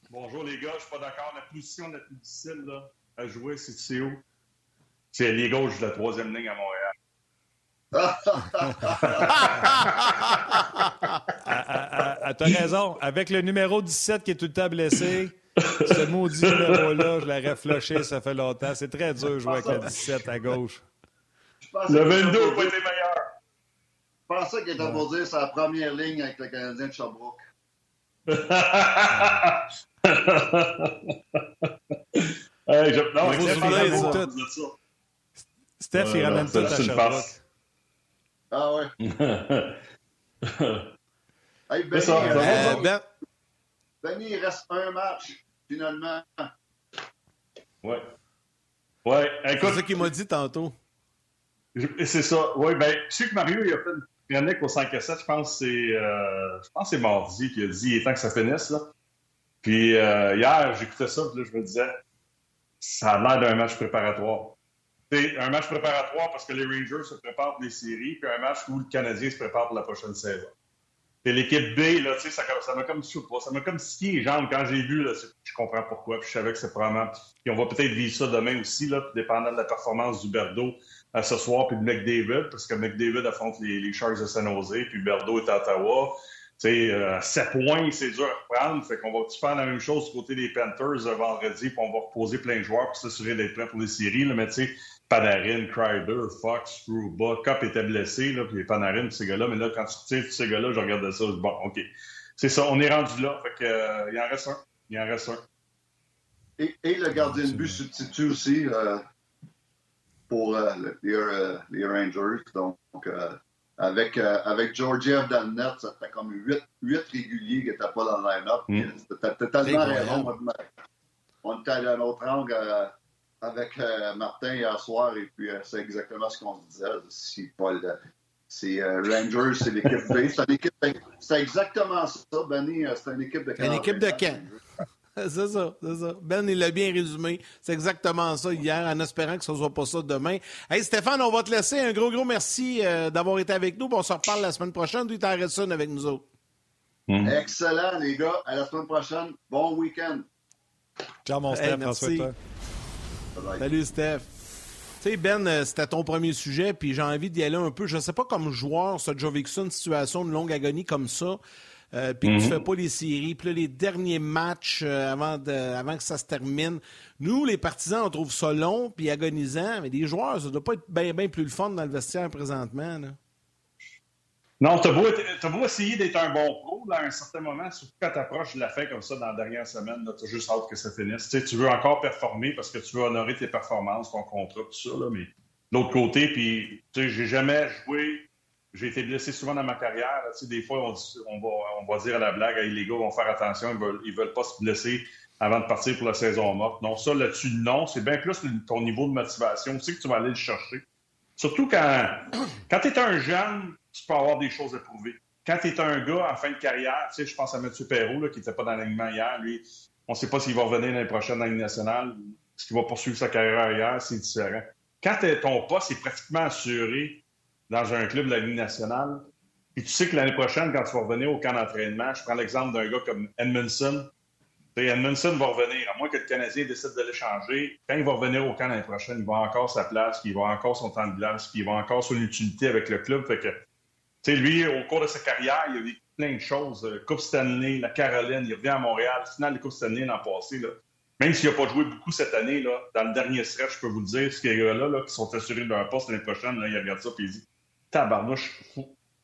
Bonjour les gars, je suis pas d'accord. La position la plus difficile là, à jouer, c'est où? C'est les gauches de la troisième ligne à Montréal. T'as raison. Avec le numéro 17 qui est tout le temps blessé, ce maudit numéro-là, je l'aurais flushé, ça fait longtemps. C'est très dur de jouer avec le 17 à gauche. Le 22 n'a pas été meilleur. Je pensais qu'il était pour dire sa première ligne avec le Canadien de Sherbrooke. hey, je... Non, je Steph, il ramène tout à Sherbrooke. Ah ouais. hey, Benny, ça, euh, ben... Benny, il reste un match, finalement. Ouais. Ouais, écoute. C'est ça qu'il m'a dit tantôt. C'est ça. Oui, ben, je sais que Mario, il a fait une chronique au 5 à 7. Je pense que c'est, euh, je pense c'est mardi qu'il a dit il est temps que ça finisse, là. Puis euh, hier, j'écoutais ça, puis là, je me disais, ça a l'air d'un match préparatoire. C'est un match préparatoire parce que les Rangers se préparent pour les séries, puis un match où le Canadien se prépare pour la prochaine saison. Et l'équipe B, là, ça, ça m'a comme ça m'a comme scié les jambes quand j'ai vu, là, je comprends pourquoi, puis je savais que c'est probablement. Puis on va peut-être vivre ça demain aussi, là, dépendant de la performance du Berdo à ce soir, puis de McDavid, parce que McDavid affronte les, les Sharks de San Jose, puis Berdo est à Ottawa. sais, euh, 7 points, c'est dur à reprendre. Fait qu'on va faire la même chose du côté des Panthers euh, vendredi, puis on va reposer plein de joueurs pour s'assurer d'être prêt pour les séries. Là. Mais tu sais, Panarin, Kreider, Fox, Struba, Cup était blessé, là, puis Panarin, ces gars-là. Mais là, quand tu retires tous ces gars-là, je regardais ça, je dis, bon, OK. C'est ça, on est rendu là. Fait que, euh, il en reste un. Il en reste un. Et, et le gardien de but substitue aussi euh, pour euh, les, euh, les, Rangers. Donc, euh, avec, avec Georgiev dans le net, ça fait comme 8, 8 réguliers qui n'étaient pas dans le line-up. Mm. T'as tellement raison. On était à un autre angle avec Martin hier soir et puis c'est exactement ce qu'on se disait. Si Paul, c'est Rangers, c'est l'équipe B. C'est exactement ça, Benny. C'est une équipe de Une équipe de Kent. C'est ça, c'est ça. Ben, il l'a bien résumé. C'est exactement ça hier, en espérant que ce ne soit pas ça demain. Hey, Stéphane, on va te laisser. Un gros, gros merci euh, d'avoir été avec nous. on se reparle la semaine prochaine. Tu Harrison avec nous autres. Mm. Excellent, les gars. À la semaine prochaine. Bon week-end. Ciao, mon Steph. merci. Salut, Steph. Tu sais, Ben, euh, c'était ton premier sujet, puis j'ai envie d'y aller un peu. Je ne sais pas comme joueur, ce Joe une situation de longue agonie comme ça. Euh, puis que tu mhm. fais pas les séries. Puis les derniers matchs euh, avant, de, avant que ça se termine. Nous, les partisans, on trouve ça long puis agonisant, mais les joueurs, ça doit pas être bien bien plus le fun dans le vestiaire présentement. Là. Non, tu as beau, essayer d'être un bon pro à un certain moment, surtout quand tu approches de la fin comme ça dans la dernière semaine, tu as juste hâte que ça finisse. tu veux encore performer parce que tu veux honorer tes performances, ton contrat, tout ça. Là, mais l'autre côté, puis j'ai jamais joué j'ai été blessé souvent dans ma carrière. des fois, on, va, on, va, dire à la blague, les gars vont faire attention, ils veulent, veulent pas se blesser avant de partir pour la saison morte. Non, ça là-dessus, non. C'est bien plus ton niveau de motivation. Tu sais que tu vas aller le chercher. Surtout quand, quand tu es un jeune, tu peux avoir des choses à prouver. Quand tu es un gars en fin de carrière, tu sais, je pense à Mathieu Perrault, qui n'était pas dans l'alignement hier, lui, on ne sait pas s'il va revenir l'année prochaine dans la nationale, est-ce qu'il va poursuivre sa carrière hier, c'est différent. Quand ton poste est pratiquement assuré, dans un club de la Ligue nationale, puis tu sais que l'année prochaine, quand tu vas revenir au camp d'entraînement, je prends l'exemple d'un gars comme Edmondson. Edmondson va revenir, à moins que le Canadien décide de l'échanger. Quand il va revenir au camp l'année prochaine, il va encore sa place, puis il va encore son temps de glace, puis il va encore son utilité avec le club. Fait que, sais, lui, au cours de sa carrière, il a vécu plein de choses. Coupe Stanley, la Caroline, il revient à Montréal, finale de Coupe Stanley l'an passé. Là. Même s'il n'a pas joué beaucoup cette année, là, dans le dernier stretch, je peux vous le dire, ces gars-là là, qui sont assurés de poste l'année prochaine, là, ils regardent ça et ils disent tabarnouche,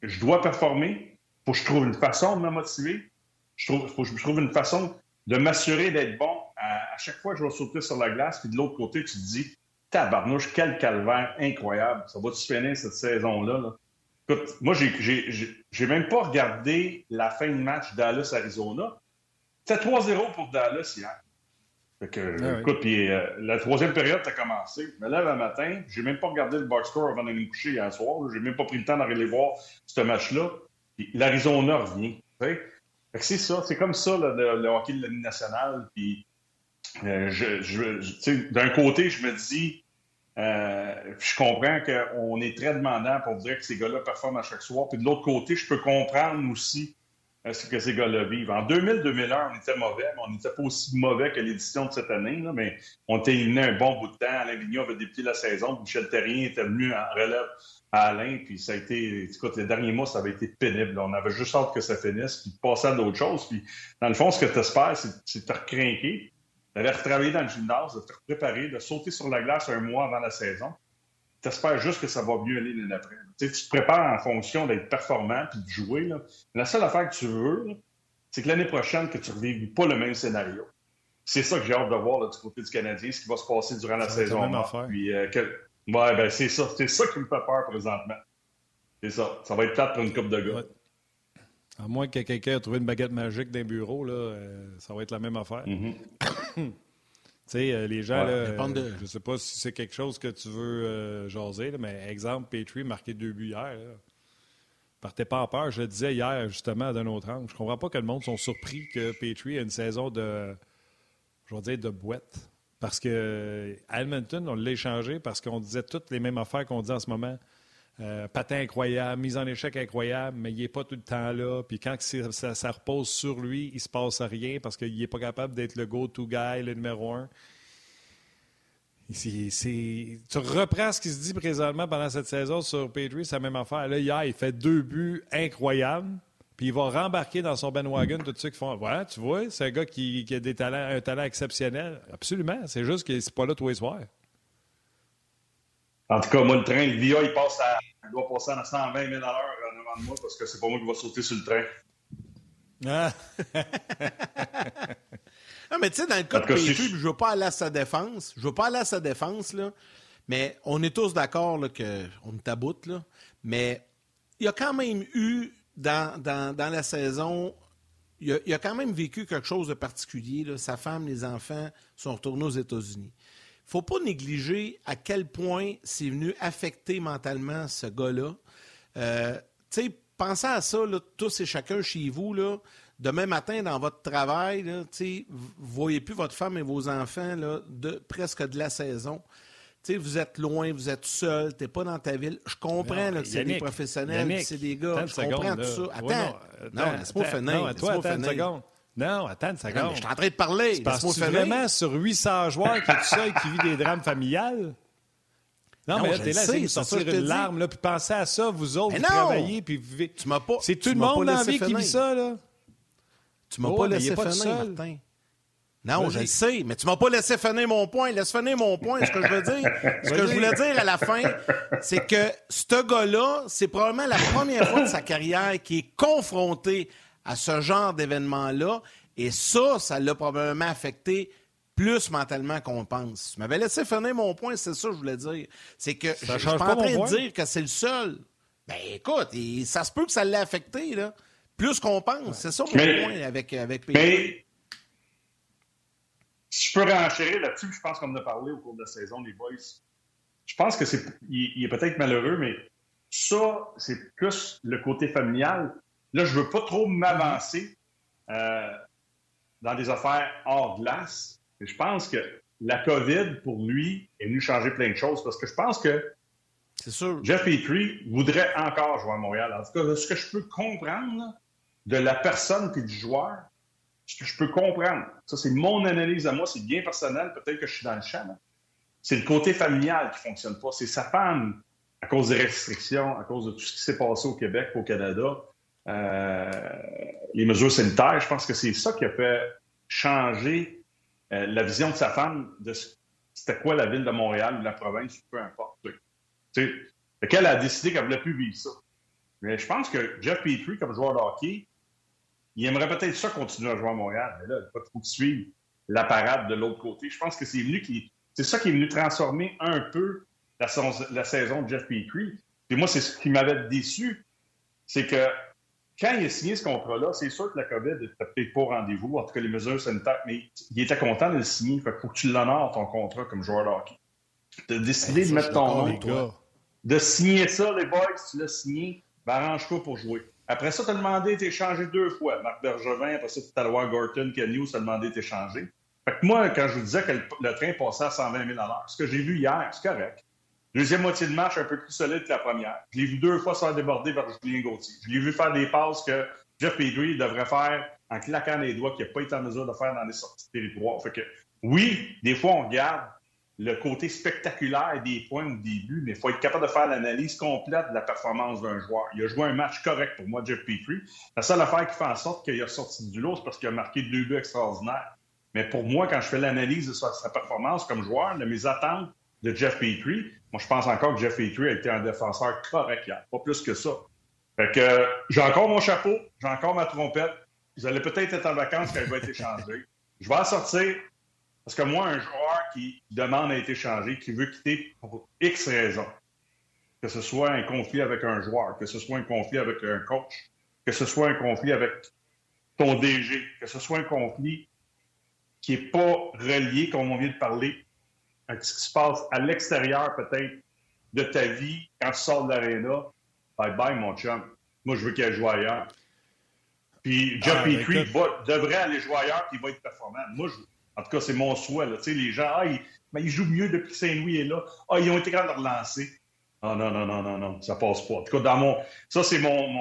je dois performer, faut que je trouve une façon de me motiver, je faut que je trouve une façon de m'assurer d'être bon à, chaque fois que je vais sauter sur la glace, puis de l'autre côté, tu te dis, tabarnouche, quel calvaire incroyable, ça va-tu finir cette saison-là? Écoute, moi, j'ai même pas regardé la fin de match Dallas-Arizona. C'était 3-0 pour Dallas hier. Fait que, ah écoute, puis euh, la troisième période a commencé. Je me lève le matin, j'ai même pas regardé le box score avant d'aller me coucher hier soir. J'ai même pas pris le temps d'aller voir ce match-là. L'Arizona revient. Fait que c'est ça, c'est comme ça le, hockey de la Ligue nationale. Puis, euh, je, d'un côté, je me dis, euh, je comprends qu'on est très demandant pour dire que ces gars-là performent à chaque soir. Puis de l'autre côté, je peux comprendre aussi ce que ces gars-là vivent. En 2000-2001, on était mauvais, mais on n'était pas aussi mauvais que l'édition de cette année, mais on était éliminé un bon bout de temps. Alain Vigneault avait débuté la saison, Michel Terrien était venu en relève à Alain, puis ça a été, écoute, les derniers mois, ça avait été pénible. On avait juste hâte que ça finisse, puis de passer à d'autres choses. Puis, dans le fond, ce que tu espères, c'est de te recrinquer, d'aller retravailler dans le gymnase, de te préparer, de sauter sur la glace un mois avant la saison. Tu espères juste que ça va mieux aller l'année d'après tu te prépares en fonction d'être performant puis de jouer. La seule affaire que tu veux, c'est que l'année prochaine, que tu ne revives pas le même scénario. C'est ça que j'ai hâte de voir du côté du Canadien, ce qui va se passer durant la saison. Puis, euh, ouais, ben, c'est ça. C'est ça qui me fait peur présentement. C'est ça. Ça va être plate pour une coupe de gars. À moins que quelqu'un ait trouvé une baguette magique d'un bureau, là, euh, ça va être la même affaire. Mm-hmm. Tu sais, euh, les gens, là, je ne sais pas si c'est quelque chose que tu veux euh, jaser, mais exemple, Petrie marqué deux buts hier. Partez pas en peur. Je le disais hier, justement, d'un autre angle. Je comprends pas que le monde soit surpris que Petrie ait une saison de, je vais dire, de boîte. Parce que Edmonton, on l'a échangé parce qu'on disait toutes les mêmes affaires qu'on dit en ce moment. Euh, patin incroyable, mise en échec incroyable, mais il n'est pas tout le temps là. Puis quand ça, repose sur lui, il ne se passe rien parce qu'il n'est pas capable d'être le go-to guy, le numéro un. tu reprends ce qui se dit présentement pendant cette saison sur Pedri, c'est la même affaire. Là, hier, il fait deux buts incroyables. puis il va rembarquer dans son bandwagon tout ceux qui font Ouais, tu vois, c'est un gars qui, a des talents, un talent exceptionnel. Absolument. C'est juste que c'est pas là tous les soirs. En tout cas, moi, le train, le VIA, il, passe à, il doit passer à 120 000 à l'heure en avant de moi parce que c'est pas moi qui va sauter sur le train. Ah. non, mais tu sais, dans le cas de Petrie, je... ne veux pas aller à sa défense. Je veux pas aller à sa défense, là. Mais on est tous d'accord qu'on taboute, là. Mais il y a quand même eu, dans, dans, la saison, il a, a, quand même vécu quelque chose de particulier. Là. Sa femme, les enfants sont retournés aux États-Unis. Il ne faut pas négliger à quel point c'est venu affecter mentalement ce gars-là. Euh, tu sais, pensez à ça, là, tous et chacun chez vous. Là, demain matin, dans votre travail, là, vous ne voyez plus votre femme et vos enfants là, de, presque de la saison. sais, vous êtes loin, vous êtes seul, tu n'es pas dans ta ville. Je comprends que c'est des professionnels, c'est des gars. Je comprends tout ça. Attends, non, finir. Non, toi, attends seconde. Non, attends une seconde. je suis en train de parler. Parce que vraiment sur 800 joueurs qui est tout seul et qui vit des drames familiales? Non, mais là, t'es là, c'est sortir une larme, là, puis pensez à ça, vous autres, vous travaillez, puis vivez. Tu m'as pas. C'est tout le monde dans la vie qui vit ça, là. Tu m'as oh, pas laissé finir, Martin. Non, je le sais, mais tu m'as pas laissé finir mon point. Laisse finir mon point. Ce que je veux dire, ce que je voulais dire à la fin, c'est que ce gars-là, c'est probablement la première fois de sa carrière qui est confronté à ce genre d'événement-là. Et ça, ça l'a probablement affecté plus mentalement qu'on pense. Tu m'avais laissé finir mon point, c'est ça que je voulais dire. C'est que je, ne suis pas en train de dire que c'est le seul. Ben écoute, ça se peut que ça l'ait affecté, là. Plus qu'on pense. C'est ça mon point avec, avec Mais, si je peux renchérir là-dessus, je pense qu'on en a parlé au cours de la saison, les boys. Je pense que c'est. Il, est peut-être malheureux, mais ça, c'est plus le côté familial. Là, je veux pas trop m'avancer euh, dans des affaires hors glace je pense que la COVID, pour lui, est venue changer plein de choses parce que je pense que Jeff Petrie voudrait encore jouer à Montréal. En tout cas, ce que je peux comprendre de la personne et du joueur, ce que je peux comprendre, ça c'est mon analyse à moi, c'est bien personnel, peut-être que je suis dans le champ, c'est le côté familial qui ne fonctionne pas. C'est sa femme, à cause des restrictions, à cause de tout ce qui s'est passé au Québec, au Canada, les mesures sanitaires, je pense que c'est ça qui a fait changer euh, la vision de sa femme de c'était quoi la ville de Montréal ou la province, peu importe. Tu sais, qu'elle a décidé qu'elle ne voulait plus vivre ça. Mais je pense que Jeff Petrie, comme joueur de hockey, il aimerait peut-être ça continuer à jouer à Montréal, mais là, il pas trop suivre la parade de l'autre côté. Je pense que c'est venu qui, c'est ça qui est venu transformer un peu la, la saison de Jeff Petrie. Et moi, c'est ce qui m'avait déçu, c'est que quand il a signé ce contrat-là, c'est sûr que la COVID n'était peut-être pas au rendez-vous, en tout cas les mesures sanitaires, mais il était content de le signer. Fait faut que tu l'honores, ton contrat, comme joueur de hockey. Tu as décidé ben, de mettre ton nom, toi. De signer ça, les boys, tu l'as signé, ben arrange-toi pour jouer. Après ça, tu as demandé d'être échangé deux fois. Marc Bergevin, après ça, tu as voir Gorton, Ken Hughes, demandé d'être échangé. Fait que moi, quand je vous disais que le, train passait à 120 000 ce que j'ai vu hier, c'est correct. Deuxième moitié de match un peu plus solide que la première. Je l'ai vu deux fois se faire déborder par Julien Gauthier. Je l'ai vu faire des passes que Jeff Petrie devrait faire en claquant les doigts qu'il n'a pas été en mesure de faire dans les sorties de territoire. Fait que, oui, des fois, on regarde le côté spectaculaire des points au début, mais il faut être capable de faire l'analyse complète de la performance d'un joueur. Il a joué un match correct pour moi, Jeff Petrie. La seule affaire qui fait en sorte qu'il a sorti du lot, c'est parce qu'il a marqué deux buts extraordinaires. Mais pour moi, quand je fais l'analyse de sa, performance comme joueur, de mes attentes de Jeff Petrie, moi, je pense encore que Jeff Petrie a été un défenseur correct hier, pas plus que ça. Fait que j'ai encore mon chapeau, j'ai encore ma trompette. Vous allez peut-être être en vacances quand il va être échangé. Je vais en sortir parce que moi, un joueur qui demande à être échangé, qui veut quitter pour X raisons, que ce soit un conflit avec un joueur, que ce soit un conflit avec un coach, que ce soit un conflit avec ton DG, que ce soit un conflit qui n'est pas relié, comme on vient de parler, ce qui se passe à l'extérieur peut-être de ta vie quand tu sors de l'aréna, bye bye mon chum. Moi, je veux qu'il joue ailleurs. Puis Jeff ah, Petrie devrait aller jouer ailleurs puis il va être performant. Moi, en tout cas, c'est mon souhait. Là. Les gens, ah, ils, jouent mieux depuis que Saint-Louis est là. Ah, ils ont été capables de relancer. Ah, non, non, non, non, non, ça passe pas. En tout cas, dans mon. Ça, c'est mon,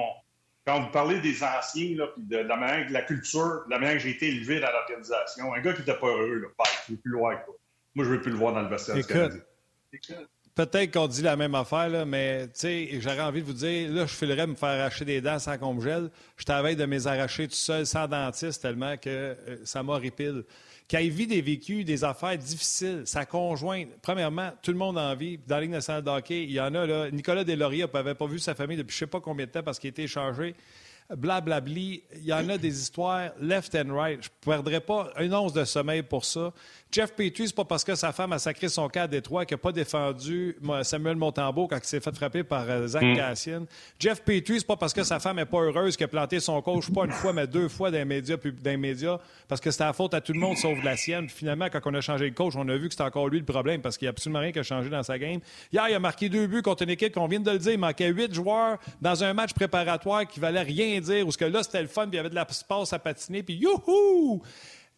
Quand vous parlez des anciens, là, puis de, la manière de la culture, de la manière que j'ai été élevé dans l'organisation, un gars qui n'était pas heureux, là, je ne plus loin avec toi. Moi, je ne veux plus le voir dans le vestiaire Écoute, peut-être qu'on dit la même affaire, là, mais j'aurais envie de vous dire, là, je filerais me faire arracher des dents sans qu'on me gèle. Je t'avais de mes arracher tout seul, sans dentiste, tellement que euh, ça m'horripile. Qu'il vit des vécus, des affaires difficiles, sa conjointe, premièrement, tout le monde en vit. Dans la Ligue nationale de hockey, il y en a, là, Nicolas Deslauriers n'avait pas vu sa famille depuis je ne sais pas combien de temps parce qu'il a été échangé blablabli. Il y en a des histoires left and right. Je ne perdrais pas une once de sommeil pour ça. Jeff Petrie, c'est pas parce que sa femme a sacré son cas à Détroit qu'il n'a pas défendu Samuel Montembeau quand il s'est fait frapper par euh, Zach mm. Cassian. Jeff Petrie, c'est pas parce que sa femme n'est pas heureuse qu'il a planté son coach pas une fois, mais deux fois dans les médias, dans les médias parce que c'était la faute à tout le monde sauf la sienne. Puis finalement, quand on a changé de coach, on a vu que c'était encore lui le problème parce qu'il n'y a absolument rien qui a changé dans sa game. Hier, il a marqué deux buts contre une équipe qu'on vient de le dire. Il manquait huit joueurs dans un match préparatoire qui valait rien dire, où ce que là, c'était le fun, puis il y avait de l'espace à patiner, puis youhou!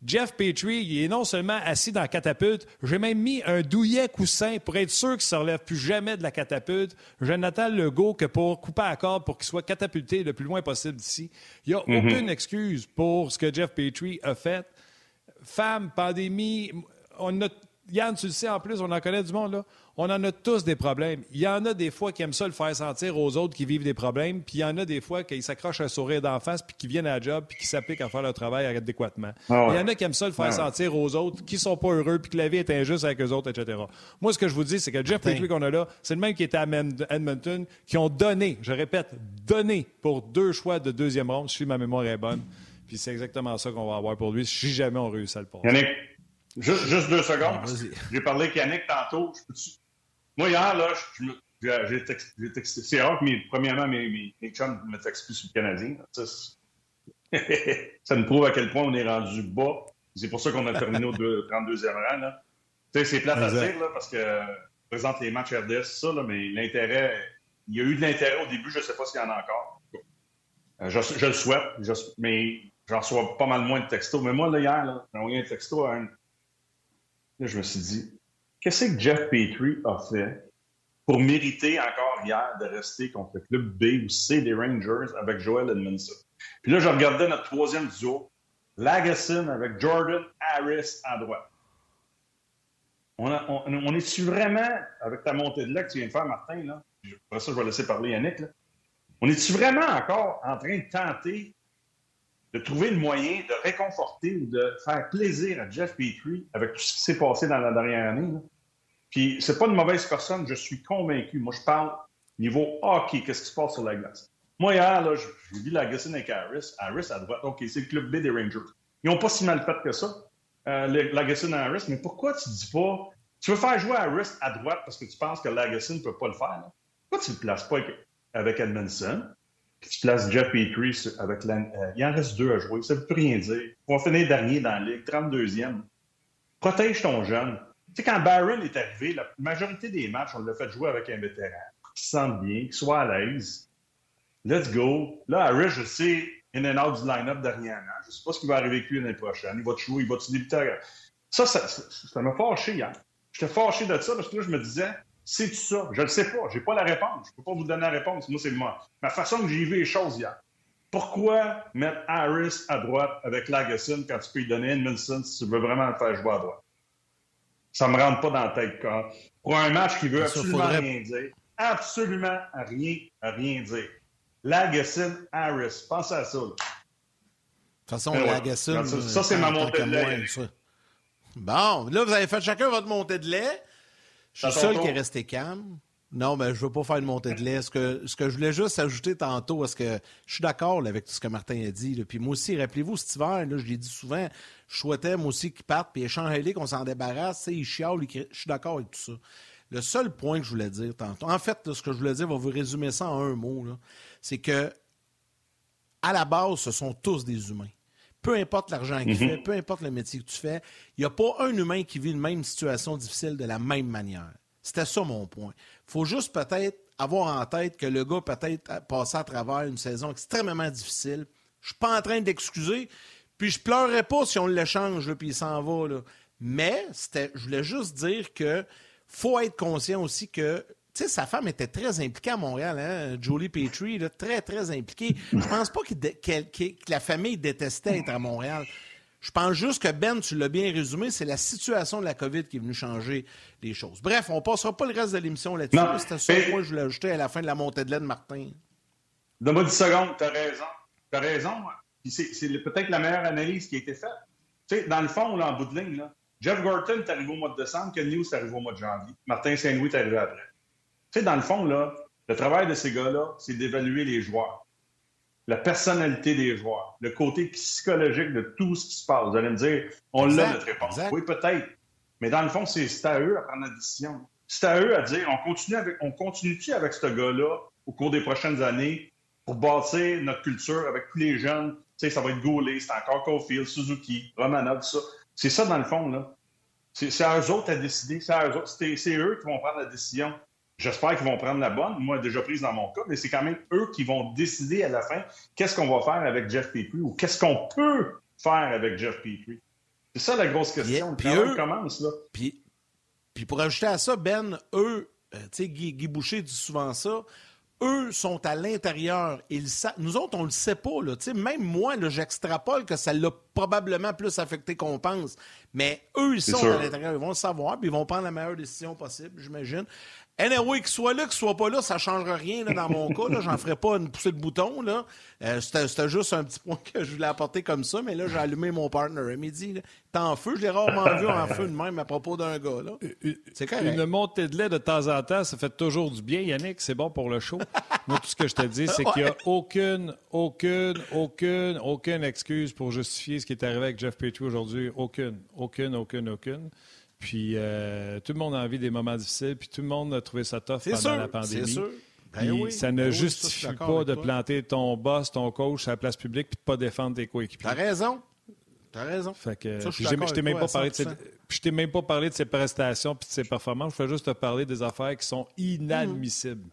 Jeff Petrie, il est non seulement assis dans la catapulte, j'ai même mis un douillet coussin pour être sûr qu'il ne se relève plus jamais de la catapulte. Jonathan Legault que pour couper à corde pour qu'il soit catapulté le plus loin possible d'ici. Il n'y a mhm. aucune excuse pour ce que Jeff Petrie a fait. Femme, pandémie, on a Yann, tu le sais, en plus, on en connaît du monde, là. On en a tous des problèmes. Il y en a des fois qui aiment ça le faire sentir aux autres qui vivent des problèmes, puis il y en a des fois qui s'accrochent un sourire d'en face, puis qui viennent à la job, puis qui s'appliquent à faire leur travail adéquatement. Ah il y en a qui aiment ça le faire sentir aux autres, qui sont pas heureux, puis que la vie est injuste avec eux autres, etc. Moi, ce que je vous dis, c'est que Jeff Petrie qu'on a là, c'est le même qui était à Edmonton, qui ont donné, je répète, donné pour deux choix de deuxième ronde, si ma mémoire est bonne. Puis c'est exactement ça qu'on va avoir pour lui, si jamais on réussit à le passer. Juste, deux secondes. Ah, j'ai parlé avec Yannick tantôt. Moi, hier, là, j'ai texté. C'est rare que, mes, premièrement, mes, mes, mes chums me textent plus sur le Canadien. Ça, nous prouve à quel point on est rendu bas. C'est pour ça qu'on a terminé au 32e rang. Là. C'est plate à dire, là, parce que présente les matchs RDS, ça, là, mais l'intérêt, il y a eu de l'intérêt au début, je ne sais pas s'il y en a encore. Euh, je, je, le souhaite, mais j'en reçois pas mal moins de textos. Mais moi, là, hier, j'ai envoyé un texto à un, Là, je me suis dit, qu'est-ce que Jeff Petrie a fait pour mériter encore hier de rester contre le club B ou C des Rangers avec Joel Edmondson? Puis là, je regardais notre troisième duo, Lagesson avec Jordan Harris à droite. On, est-tu vraiment, avec ta montée de lait que tu viens de faire, Martin, là, après ça, je vais laisser parler Yannick, là, on est-tu vraiment encore en train de tenter de trouver le moyen de réconforter ou de faire plaisir à Jeff Petrie avec tout ce qui s'est passé dans la dernière année. Puis c'est pas une mauvaise personne, je suis convaincu. Moi, je parle niveau hockey, qu'est-ce qui se passe sur la glace? Moi, hier, là, j'ai vu la avec Harris. Harris à droite, OK, c'est le club B des Rangers. Ils n'ont pas si mal fait que ça, euh, Lagesson et Harris. Mais pourquoi tu dis pas... Tu veux faire jouer Harris à droite parce que tu penses que Lagesson ne peut pas le faire. Pourquoi tu ne le places pas avec Edmondson? Tu places Jeff Petrie avec la... Euh, il en reste deux à jouer. Ça ne veut plus rien dire. On va finir dernier dans la ligue, 32e. Protège ton jeune. Tu sais, quand Barron est arrivé, la majorité des matchs, on l'a fait jouer avec un vétéran qui se sente bien, qui soit à l'aise. Let's go. Là, Harris, je sais, in and out du line-up dernièrement. Je ne sais pas ce qui va arriver avec lui l'année prochaine. Il va te jouer, il va te débuter. Ça, ça, ça m'a fâché hier. J'étais fâché de ça parce que là, je me disais, c'est ça? Je ne le sais pas. Je n'ai pas la réponse. Je ne peux pas vous donner la réponse. Moi, c'est moi. Ma façon que j'ai vu les choses hier. Pourquoi mettre Harris à droite avec Lagesson quand tu peux lui donner Edmondson si tu veux vraiment le faire jouer à droite? Ça ne me rentre pas dans la tête. Pour un match qui veut absolument rien dire. Absolument rien, rien dire. Lagesson, Harris. Pense à ça. De toute façon, Lagesson... Ça, c'est ma montée de lait. Bon, là, vous avez fait chacun votre montée de lait. Je suis seul qui est resté calme. Non, mais je ne veux pas faire une montée de lait. Ce que, ce que je voulais juste ajouter tantôt, parce que je suis d'accord avec tout ce que Martin a dit. Puis moi aussi, rappelez-vous, cet hiver, là, je l'ai dit souvent, je souhaitais moi aussi qu'il parte, puis échanger qu'on s'en débarrasse. Il chiale, je suis d'accord avec tout ça. Le seul point que je voulais dire tantôt, en fait, ce que je voulais dire, on va vous résumer ça en un mot, c'est que à la base, ce sont tous des humains peu importe l'argent qu'il mhm. fait, peu importe le métier que tu fais, il n'y a pas un humain qui vit une même situation difficile de la même manière. C'était ça mon point. Il faut juste peut-être avoir en tête que le gars peut-être passé à travers une saison extrêmement difficile. Je suis pas en train d'excuser, puis je pleurerais pas si on l'échange, puis il s'en va. Là. Mais je voulais juste dire que faut être conscient aussi que sais, sa femme était très impliquée à Montréal, hein? Jolie Petrie, très, très impliquée. Je pense pas que la famille détestait être à Montréal. Je pense juste que Ben, tu l'as bien résumé, c'est la situation de la COVID qui est venue changer les choses. Bref, on ne passera pas le reste de l'émission là-dessus. C'était ça que moi je voulais ajouter à la fin de la montée de lait de Martin. Donne-moi 10 secondes, tu as raison. Tu as raison. C'est peut-être la meilleure analyse qui a été faite. Tu sais, dans le fond, là, en bout de ligne, là, Jeff Gorton est arrivé au mois de décembre, Ken News est arrivé au mois de janvier. Martin Saint-Louis est arrivé après. Tu sais, dans le fond, là, le travail de ces gars-là, c'est d'évaluer les joueurs la personnalité des joueurs, le côté psychologique de tout ce qui se passe. Vous allez me dire, on l'a notre réponse. Oui, peut-être. Mais dans le fond, c'est à eux à prendre la décision. C'est à eux à dire, on continue avec, on continue-tu avec ce gars-là au cours des prochaines années pour bâtir notre culture avec tous les jeunes? Tu sais, ça va être Goulet, c'est encore Caulfield, Suzuki, Romanov, tout ça. C'est ça, dans le fond, là. C'est à eux autres à décider. C'est eux qui vont prendre la décision. J'espère qu'ils vont prendre la bonne, moi déjà prise dans mon cas, mais c'est quand même eux qui vont décider à la fin qu'est-ce qu'on va faire avec Jeff Petrie ou qu'est-ce qu'on peut faire avec Jeff Petrie. C'est ça la grosse question. puis eux, commence là. Puis, puis pour ajouter à ça, Ben, eux, euh, tu sais, Guy, Guy, Boucher dit souvent ça. Eux sont à l'intérieur. Nous autres, on ne le sait pas. Là. Même moi, j'extrapole que ça l'a probablement plus affecté qu'on pense. Mais eux, ils sont à l'intérieur. Ils vont le savoir, puis ils vont prendre la meilleure décision possible, j'imagine. Anyway, qu'il soit là, qu'il soit pas là, ça ne changera rien dans mon cas. J'en ferai pas une poussée de bouton. Là. Euh, c'était, juste un petit point que je voulais apporter comme ça, mais là, j'ai allumé mon partner à midi. T'es en feu, je l'ai rarement vu en feu de même à propos d'un gars. Là. C'est Une montée de lait de temps en temps, ça fait toujours du bien, Yannick. C'est bon pour le show. Moi, tout ce que je te dis, c'est qu'il n'y a aucune, aucune, aucune, aucune excuse pour justifier ce qui est arrivé avec Jeff Petrie aujourd'hui. Aucune, aucune, aucune, aucune. Puis euh, tout le monde a envie des moments difficiles, puis tout le monde a trouvé ça tough pendant la pandémie. C'est sûr. Ben ça ne ben justifie pas de planter ton boss, ton coach à la place publique, puis de ne pas défendre tes coéquipiers. T'as raison. T'as raison. Fait que, je t'ai même, pas parlé de ses, t'ai même pas parlé de ses prestations puis de ses performances. Je fais juste te parler des affaires qui sont inadmissibles.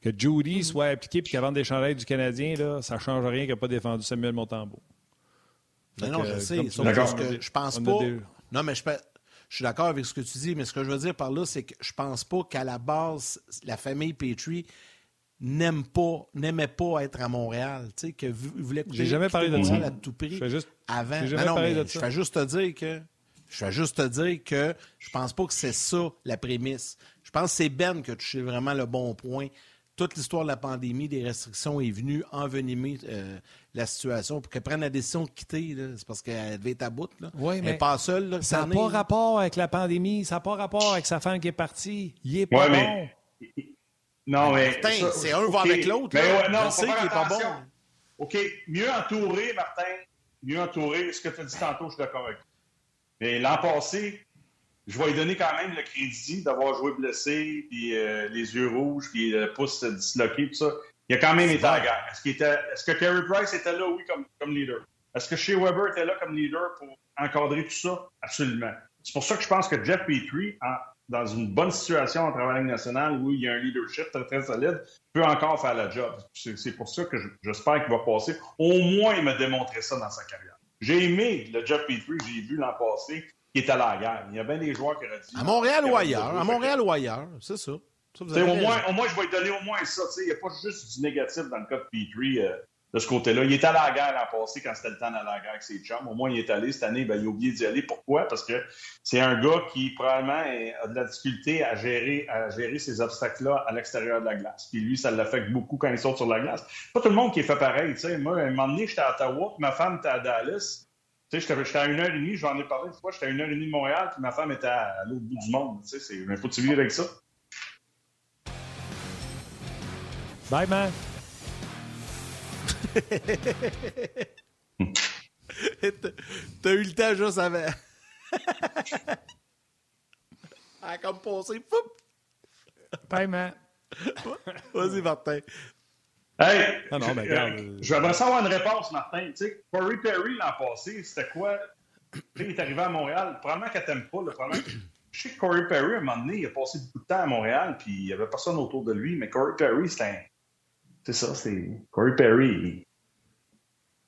Que Judy mm. soit appliqué puis qu'avant des chandails du Canadien, là, ça ne change rien qu'il n'a pas défendu Samuel Montembeau. Non, je sais. que je pense pas. Non, mais je, je suis d'accord avec ce que tu dis, mais ce que je veux dire par là, c'est que je pense pas qu'à la base, la famille Petrie n'aime pas, n'aimait pas être à Montréal, tu sais, que voulait J'ai jamais parlé de ça à tout prix. Je juste, avant. non, je fais juste te dire que je fais juste te dire que je pense pas que c'est ça la prémisse. Je pense que c'est Ben qui a touché vraiment le bon point toute l'histoire de la pandémie, des restrictions est venue envenimer euh, la situation pour qu'elle prenne la décision de quitter. C'est parce qu'elle devait être à bout. Là. Oui, mais elle pas seule. ça n'a pas rapport avec la pandémie. Ça n'a pas rapport avec sa femme qui est partie. Il est pas bon. Non, mais. Martin, c'est un va avec l'autre. Mais ouais, non, qu'il n'est pas bon. OK. Mieux entouré, Martin. Mieux entouré. Ce que tu as dit tantôt, je suis d'accord avec toi. Mais l'an passé, je vais lui donner quand même le crédit d'avoir joué blessé, puis euh, les yeux rouges, puis le pouce disloqué, tout ça. Il a quand même été à la guerre. Est-ce, est-ce que Carey Price était là, oui, comme, comme leader? Est-ce que Shea Weber était là comme leader pour encadrer tout ça? Absolument. C'est pour ça que je pense que Jeff Petrie, dans une bonne situation en travail national où il y a un leadership très, très solide, peut encore faire la job. C'est, pour ça que j'espère qu'il va passer. Au moins, il m'a démontré ça dans sa carrière. J'ai aimé le Jeff Petrie, j'ai vu l'an passé qui est à la guerre. Il y a bien des joueurs qui auraient dit. À Montréal ou ailleurs. À Montréal ou ailleurs, c'est ça. Au, moins, au moins, je vais lui donner au moins ça. Il n'y a pas juste du négatif dans le cas de Petrie euh, de ce côté-là. Il est allé à la guerre l'an passé quand c'était le temps d'aller à la guerre avec ses chums. Au moins, il est allé. Cette année, ben, il a oublié d'y aller. Pourquoi? Parce que c'est un gars qui, probablement, a de la difficulté à gérer, à gérer ces obstacles-là à l'extérieur de la glace. Puis lui, ça l'affecte beaucoup quand il saute sur la glace. Pas tout le monde qui est fait pareil. Moi, à un moment donné, j'étais à Ottawa, ma femme était à Dallas. J'étais à une heure et demie, j'en ai parlé une fois, j'étais à une heure et demie de Montréal, puis ma femme était à, l'autre bout du monde. C'est, mais faut-tu vivre avec ça? Bye, man! T'as eu le temps juste avant. ah, comme passé. Bye, man! Vas-y, Martin. Hey, non, non, mais euh, je vais avoir une réponse, Martin. Tu sais, Corey Perry l'an passé, c'était quoi? il est arrivé à Montréal. Probablement qu'elle t'aime pas. Probablement... Je sais que Corey Perry, à un moment donné, il a passé beaucoup de temps à Montréal, puis il n'y avait personne autour de lui. Mais Corey Perry, c'est un. C'est ça, c'est. Corey Perry,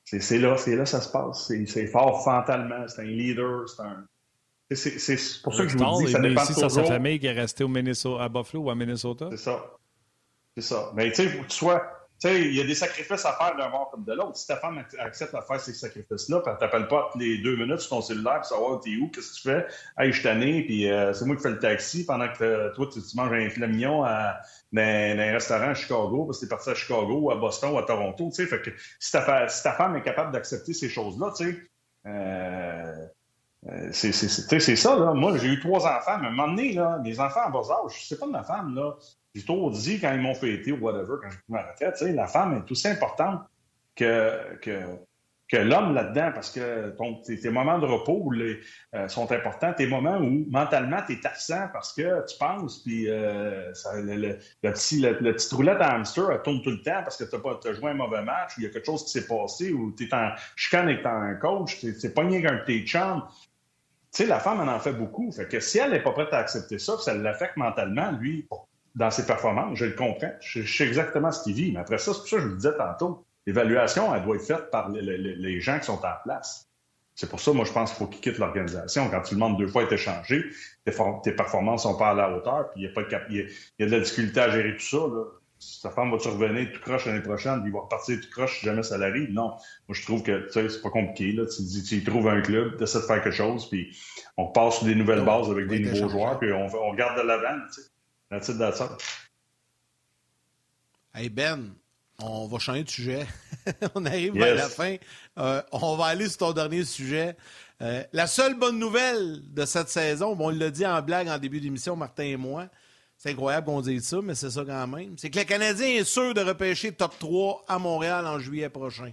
c'est là, c'est là ça se passe. C'est fort frontalement. C'est un leader, c'est un. C'est pour ça que je vous dis, ça dépend ici, sur sa famille qui est restée au Minnesota, à Buffalo ou à Minnesota. C'est ça. C'est ça. Mais tu sais, il tu sais, il y a des sacrifices à faire d'un bord comme de l'autre. Si ta femme accepte de faire ces sacrifices-là, puis elle t'appelle pas toutes les deux minutes sur ton cellulaire pour savoir t'es où, qu'est-ce que tu fais, hey, je suis tanné, puis euh, c'est moi qui fais le taxi pendant que euh, toi, tu, manges un filet mignon à, dans, un restaurant à Chicago, parce que t'es parti à Chicago, à Boston, ou à Toronto, tu sais. Fait que si ta, si ta femme est capable d'accepter ces choses-là, tu sais, euh c'est ça, là. Moi, j'ai eu trois enfants, mais à un moment donné, là, les enfants en bas âge, c'est pas de ma femme, là. J'ai toujours dit quand ils m'ont fêté ou whatever, quand j'ai pris ma retraite, la femme est aussi importante que, que, que l'homme là-dedans, parce que ton, tes, moments de repos euh, sont importants, tes moments où mentalement tu es absent parce que tu penses, puis euh, le, petit, le, petit roulette à hamster elle tourne tout le temps parce que tu as, joué un mauvais match, ou il y a quelque chose qui s'est passé, ou tu es en chicane avec un coach, c'est pas rien qu'un petit chum. Tu sais, la femme, elle en fait beaucoup. Fait que si elle n'est pas prête à accepter ça, ça l'affecte mentalement, lui, dans ses performances, je le comprends. Je, sais exactement ce qu'il vit. Mais après ça, c'est pour ça que je vous le disais tantôt. L'évaluation, elle doit être faite par les, gens qui sont en place. C'est pour ça, moi, je pense qu'il faut qu'ils quittent l'organisation. Quand tu demandes deux fois être échangé, tes, tes performances sont pas à la hauteur, puis il y, a pas de, il y la difficulté à gérer tout ça. Sa femme va-tu revenir tout croche l'année prochaine, puis il va repartir tout croche si jamais ça l'arrive? Non. Moi, je trouve que c'est pas compliqué. Là. Tu dis, tu trouves un club, tu essaies de faire quelque chose, puis on passe sur des nouvelles bases avec des nouveaux joueurs, puis on, on regarde de l'avant. That's it, that's Hey Ben, on va changer de sujet. on arrive à la fin. Euh, on va aller sur ton dernier sujet. Euh, la seule bonne nouvelle de cette saison, bon, on l'a dit en blague en début d'émission, Martin et moi. C'est incroyable qu'on dise ça, mais c'est ça quand même. C'est que le Canadien est sûr de repêcher top 3 à Montréal en juillet prochain.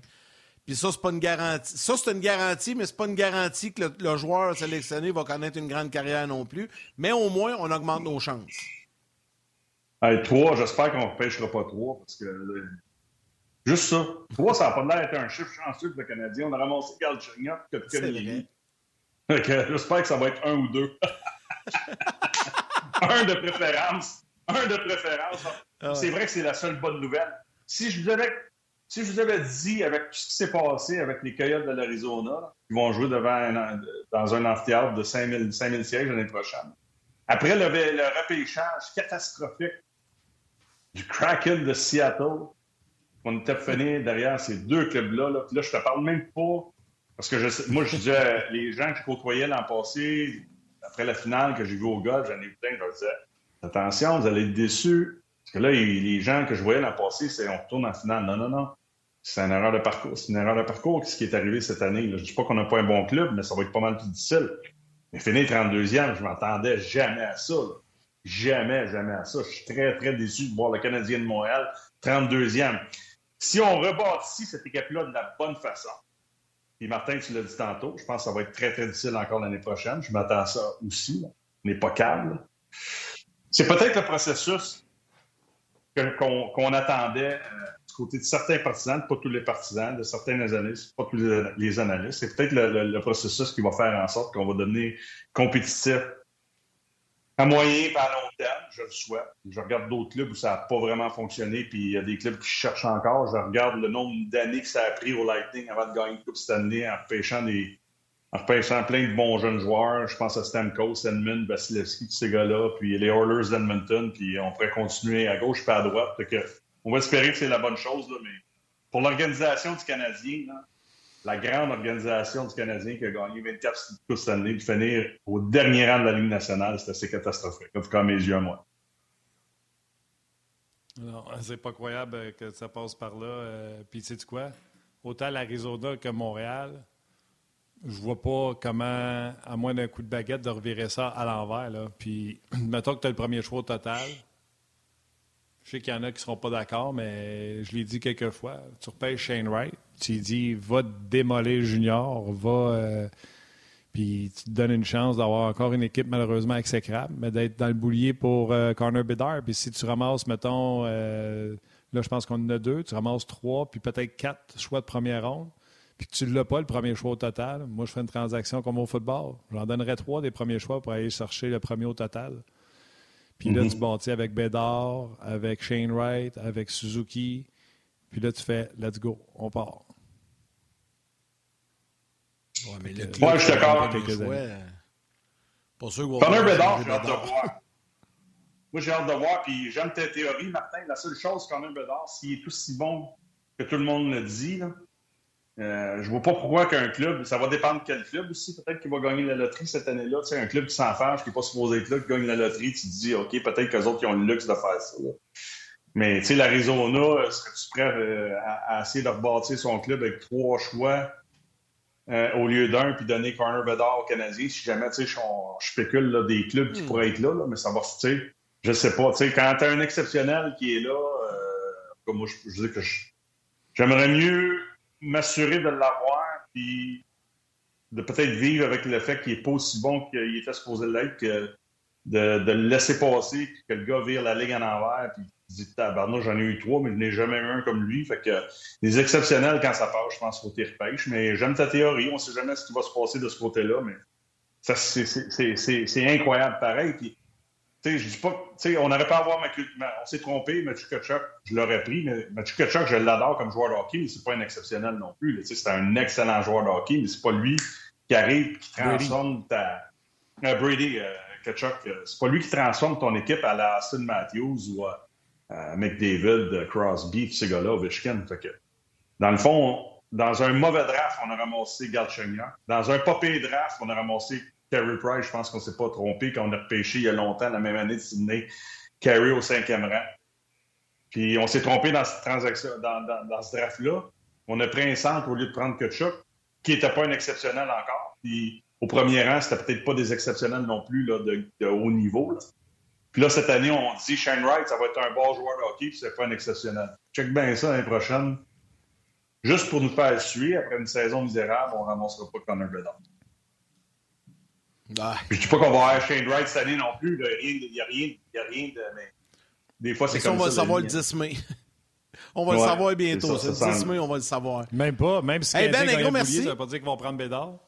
Puis ça, c'est pas une garantie. Ça, c'est une garantie, mais c'est pas une garantie que le, le, joueur sélectionné va connaître une grande carrière non plus. Mais au moins, on augmente nos chances. Hey, trois, j'espère qu'on ne pêchera pas trois parce que. Euh, juste ça. Trois, ça n'a pas l'air d'être un chiffre chanceux pour le Canadien. On a ramassé Galchenyuk, Kotkaniemi. J'espère que ça va être un ou deux. un de préférence. Un de préférence. Ah c'est vrai que c'est la seule bonne nouvelle. Si je vous avais, si je vous avais dit, avec tout ce qui s'est passé avec les Coyotes de l'Arizona, qui vont jouer devant dans un amphithéâtre de 5000, 5000 sièges l'année prochaine, après le, le repêchage catastrophique du Kraken de Seattle. On était fini derrière ces deux clubs-là. Là. Puis là, je te parle même pas. Parce que je moi, je disais, les gens que je côtoyais l'an passé, après la finale que j'ai vu au golf, j'en ai vu plein, je disais, attention, vous allez être déçus. Parce que là, les gens que je voyais l'an passé, c'est on retourne en finale. Non, non, non. C'est une erreur de parcours. C'est une erreur de parcours ce qui est arrivé cette année. Je ne dis pas qu'on n'a pas un bon club, mais ça va être pas mal plus difficile. Mais finir 32e, je m'attendais jamais à ça. Jamais, jamais à ça. Je suis très, très déçu de voir le Canadien de Montréal 32e. Si on rebâtit cette équipe-là de la bonne façon, et Martin, tu l'as dit tantôt, je pense que ça va être très, très difficile encore l'année prochaine. Je m'attends à ça aussi. On n'est pas calme. C'est peut-être le processus qu'on attendait euh, du côté de certains partisans, pas tous les partisans, de certains analystes, pas tous les, analystes. C'est peut-être le, processus qui va faire en sorte qu'on va devenir compétitif à moyen et à long terme, je le souhaite. Je regarde d'autres clubs où ça n'a pas vraiment fonctionné, puis il y a des clubs qui cherchent encore. Je regarde le nombre d'années que ça a pris au Lightning avant de gagner une Coupe Stanley en repêchant, des, en repêchant plein de bons jeunes joueurs. Je pense à Stamkos, Edmund, Vasilevski, tous ces gars-là, puis les Oilers d'Edmonton, puis on pourrait continuer à gauche et à droite. On va espérer que c'est la bonne chose, mais pour l'organisation du Canadien, la grande organisation du Canadien qui a gagné 24 Coupes Stanley, puis finir au dernier rang de la Ligue nationale, c'est assez catastrophique. En tout cas, mes yeux à moi. Non, c'est pas croyable euh, que ça passe par là. Euh, puis, tu sais quoi? Autant l'Arizona que Montréal, je vois pas comment, à moins d'un coup de baguette, de revirer ça à l'envers. Puis, mettons que tu as le premier choix au total. Je sais qu'il y en a qui ne seront pas d'accord, mais je l'ai dit quelques fois. Tu repêches Shane Wright, tu dis va démolir Junior, va. Euh, puis tu te donnes une chance d'avoir encore une équipe malheureusement exécrable, mais d'être dans le boulier pour euh, Connor Bedard. Puis si tu ramasses, mettons, euh, là je pense qu'on en a deux, tu ramasses trois, puis peut-être quatre choix de première ronde, puis que tu ne l'as pas le premier choix au total, moi je fais une transaction comme au football. J'en donnerais trois des premiers choix pour aller chercher le premier au total. Puis là, tu bâtis avec Bedard, avec Shane Wright, avec Suzuki. Puis là, tu fais let's go, on part. Ouais, mais le je suis d'accord. Pas sûr Connor Bedard, j'ai hâte de voir. moi, j'ai hâte de voir. Puis j'aime ta théorie, Martin. La seule chose, quand même, Bedard, s'il est aussi bon que tout le monde le dit, là, euh, je vois pas pourquoi qu'un club, ça va dépendre de quel club aussi, peut-être qu'il va gagner la loterie cette année-là. Tu sais, un club qui s'en fâche, qui n'est pas supposé être là, qui gagne la loterie, tu te dis, OK, peut-être qu'eux autres qui ont le luxe de faire ça. Mais tu sais, l'Arizona, euh, serais-tu prêt euh, à, essayer de rebâtir son club avec trois choix euh, au lieu d'un, puis donner Connor Bedard au Canadien, si jamais, tu sais, je, spécule là, des clubs qui hmm. pourraient être là, mais ça va, tu sais, je sais pas. Tu sais, quand tu as un exceptionnel qui est là, comme moi, je, je dis que j'aimerais mieux m'assurer de l'avoir, puis de peut-être vivre avec le fait qu'il n'est pas aussi bon qu'il était supposé l'être, que de, de, le laisser passer, puis que le gars vire la ligue en envers, puis dit tabarnak, j'en ai eu trois, mais je n'ai jamais eu un comme lui. Fait que les exceptionnels, quand ça passe, je pense qu'il repêche. Mais j'aime ta théorie. On ne sait jamais ce qui va se passer de ce côté-là, mais ça, c'est incroyable pareil. Puis, je dis pas, on n'aurait pas à avoir On s'est trompé, Mathieu Kachuk, je l'aurais pris, mais Mathieu Kachuk, je l'adore comme joueur de hockey, mais c'est pas un exceptionnel non plus. C'est un excellent joueur de hockey, mais c'est pas lui qui arrive, qui transforme ta. Euh, Brady, euh, Kachuk, euh, c'est pas lui qui transforme ton équipe à la Austin Matthews ou à McDavid, Crosby, ces gars-là, Ovechkin. Fait que, dans le fond, dans un mauvais draft, on a ramassé Galchenyuk. Dans un pas draft, on a ramassé Carey Price. Je pense qu'on ne s'est pas trompé quand on a repêché il y a longtemps, la même année de Sydney, Carey au cinquième rang. Puis on s'est trompé dans, cette transaction, dans, ce draft-là. On a pris un centre au lieu de prendre Kutchuk, qui n'était pas un exceptionnel encore. Puis au premier rang, c'était peut-être pas des exceptionnels non plus là, de, haut niveau. Puis là, cette année, on dit Shane Wright, ça va être un bon joueur de hockey, puis c'est pas un exceptionnel. Check bien ça l'année prochaine. Juste pour nous faire suivre, après une saison misérable, on ne ramassera pas Connor Bedard. Ah. Je ne dis pas qu'on va avoir Shane Wright cette année non plus. Il n'y a, rien de. Mais des fois, c'est comme ça. On va le savoir le 10 mai. on va le savoir bientôt. le 10 mai, on va le savoir. Même pas. Même si hey, Ben, gros merci. ça veut pas dire qu'ils vont prendre Bédard.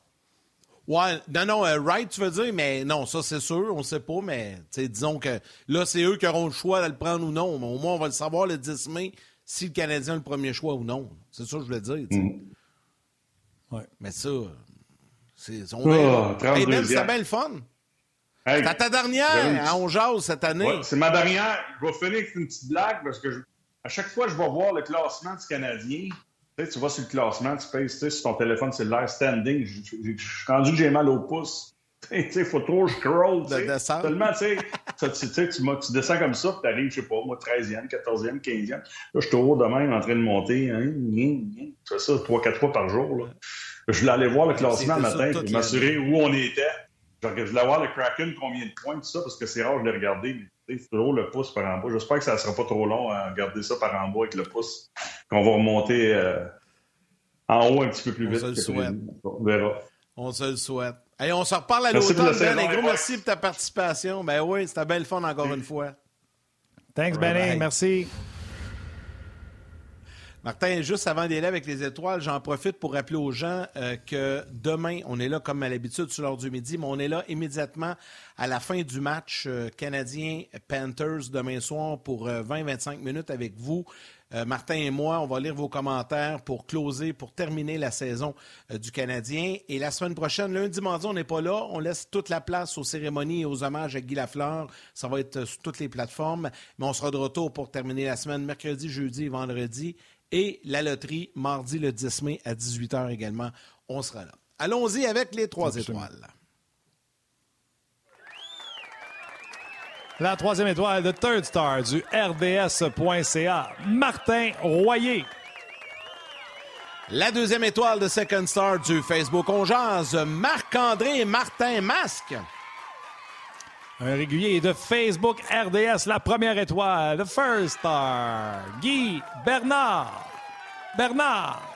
Ouais, non, non, euh, Wright, tu veux dire, mais non, ça c'est sûr, on ne sait pas, mais disons que là, c'est eux qui auront le choix de le prendre ou non. Mais au moins, on va le savoir le 10 mai si le Canadien a le premier choix ou non. C'est ça que je voulais dire. Mm. Ouais. Mais ça, c'est oh, ben, bien le fun. c'est ta dernière à On Jase cette année. c'est ma dernière. Je vais finir avec une petite blague parce que à chaque fois que je vais voir le classement du Canadien, tu, vas sur le classement, tu payes sur ton téléphone cellulaire standing. Je suis rendu que j'ai mal au pouce. Il faut trop scroll. Tellement, tu sais, tu descends comme ça, tu arrives, je sais pas, moi, 13e, 14e, 15e. Là, je suis toujours de même en train de monter. Hein, tu fais ça 3-4 fois par jour. Là. Je voulais aller voir le classement le matin pour m'assurer où on était. je voulais voir le Kraken, combien de points, tout ça, parce que c'est rare, je l'ai regardé. Mais c'est toujours le pouce par en bas. J'espère que ça ne sera pas trop long à regarder ça par en bas avec le pouce, qu'on va remonter euh, en haut un petit peu plus vite. On se le souhaite. On verra. On se le souhaite. Allez, on se reparle à l'automne, Ben. Un gros merci pour ta participation. Ben oui, c'était belle fun encore une fois. Thanks, Benny. Merci. Martin, juste avant d'aller avec les étoiles, j'en profite pour rappeler aux gens euh, que demain, on est là comme à l'habitude sur l'heure du midi, mais on est là immédiatement à la fin du match euh, canadien-Panthers demain soir pour 20-25 euh, minutes avec vous. Martin et moi, on va lire vos commentaires pour closer, pour terminer la saison du Canadien. Et la semaine prochaine, lundi, mardi, on n'est pas là. On laisse toute la place aux cérémonies et aux hommages à Guy Lafleur. Ça va être sur toutes les plateformes. Mais on sera de retour pour terminer la semaine mercredi, jeudi et vendredi. Et la loterie, mardi le 10 mai à 18h également. On sera là. Allons-y avec les trois étoiles. La troisième étoile de Third Star du RDS.ca, Martin Royer. La deuxième étoile de Second Star du Facebook On Marc-André Martin Masque. Un régulier de Facebook RDS, la première étoile, de First Star, Guy Bernard. Bernard.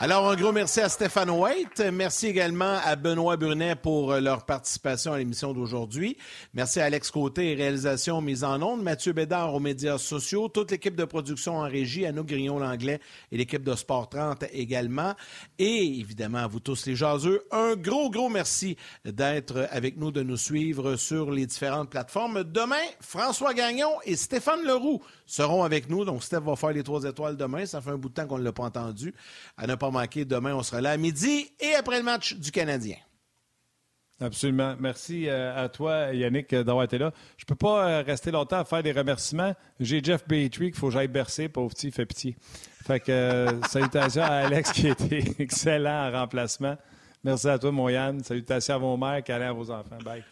Alors, un gros merci à Stéphane White. Merci également à Benoît Brunet pour euh, leur participation à l'émission d'aujourd'hui. Merci à Alex Côté, réalisation mise en onde. Mathieu Bédard aux médias sociaux. Toute l'équipe de production en régie, Anno Grignon-Langlais et l'équipe de Sport 30 également. Et évidemment, à vous tous les jaseux, un gros, gros merci d'être avec nous, de nous suivre sur les différentes plateformes. Demain, François Gagnon et Stéphane Leroux seront avec nous. Donc, Steph va faire les trois étoiles demain. Ça fait un bout de temps qu'on ne l'a pas entendu. À ne pas manquer, demain, on sera là à midi et après le match du Canadien. Absolument. Merci à toi, Yannick, d'avoir été là. Je ne peux pas rester longtemps à faire des remerciements. J'ai Jeff Beatry qu'il faut que j'aille bercer. Pauvre petit, fait pitié. Fait que salutations à Alex qui été excellent en remplacement. Merci à toi, mon Yann. Salutations à vos mères, câlins à vos enfants. Bye.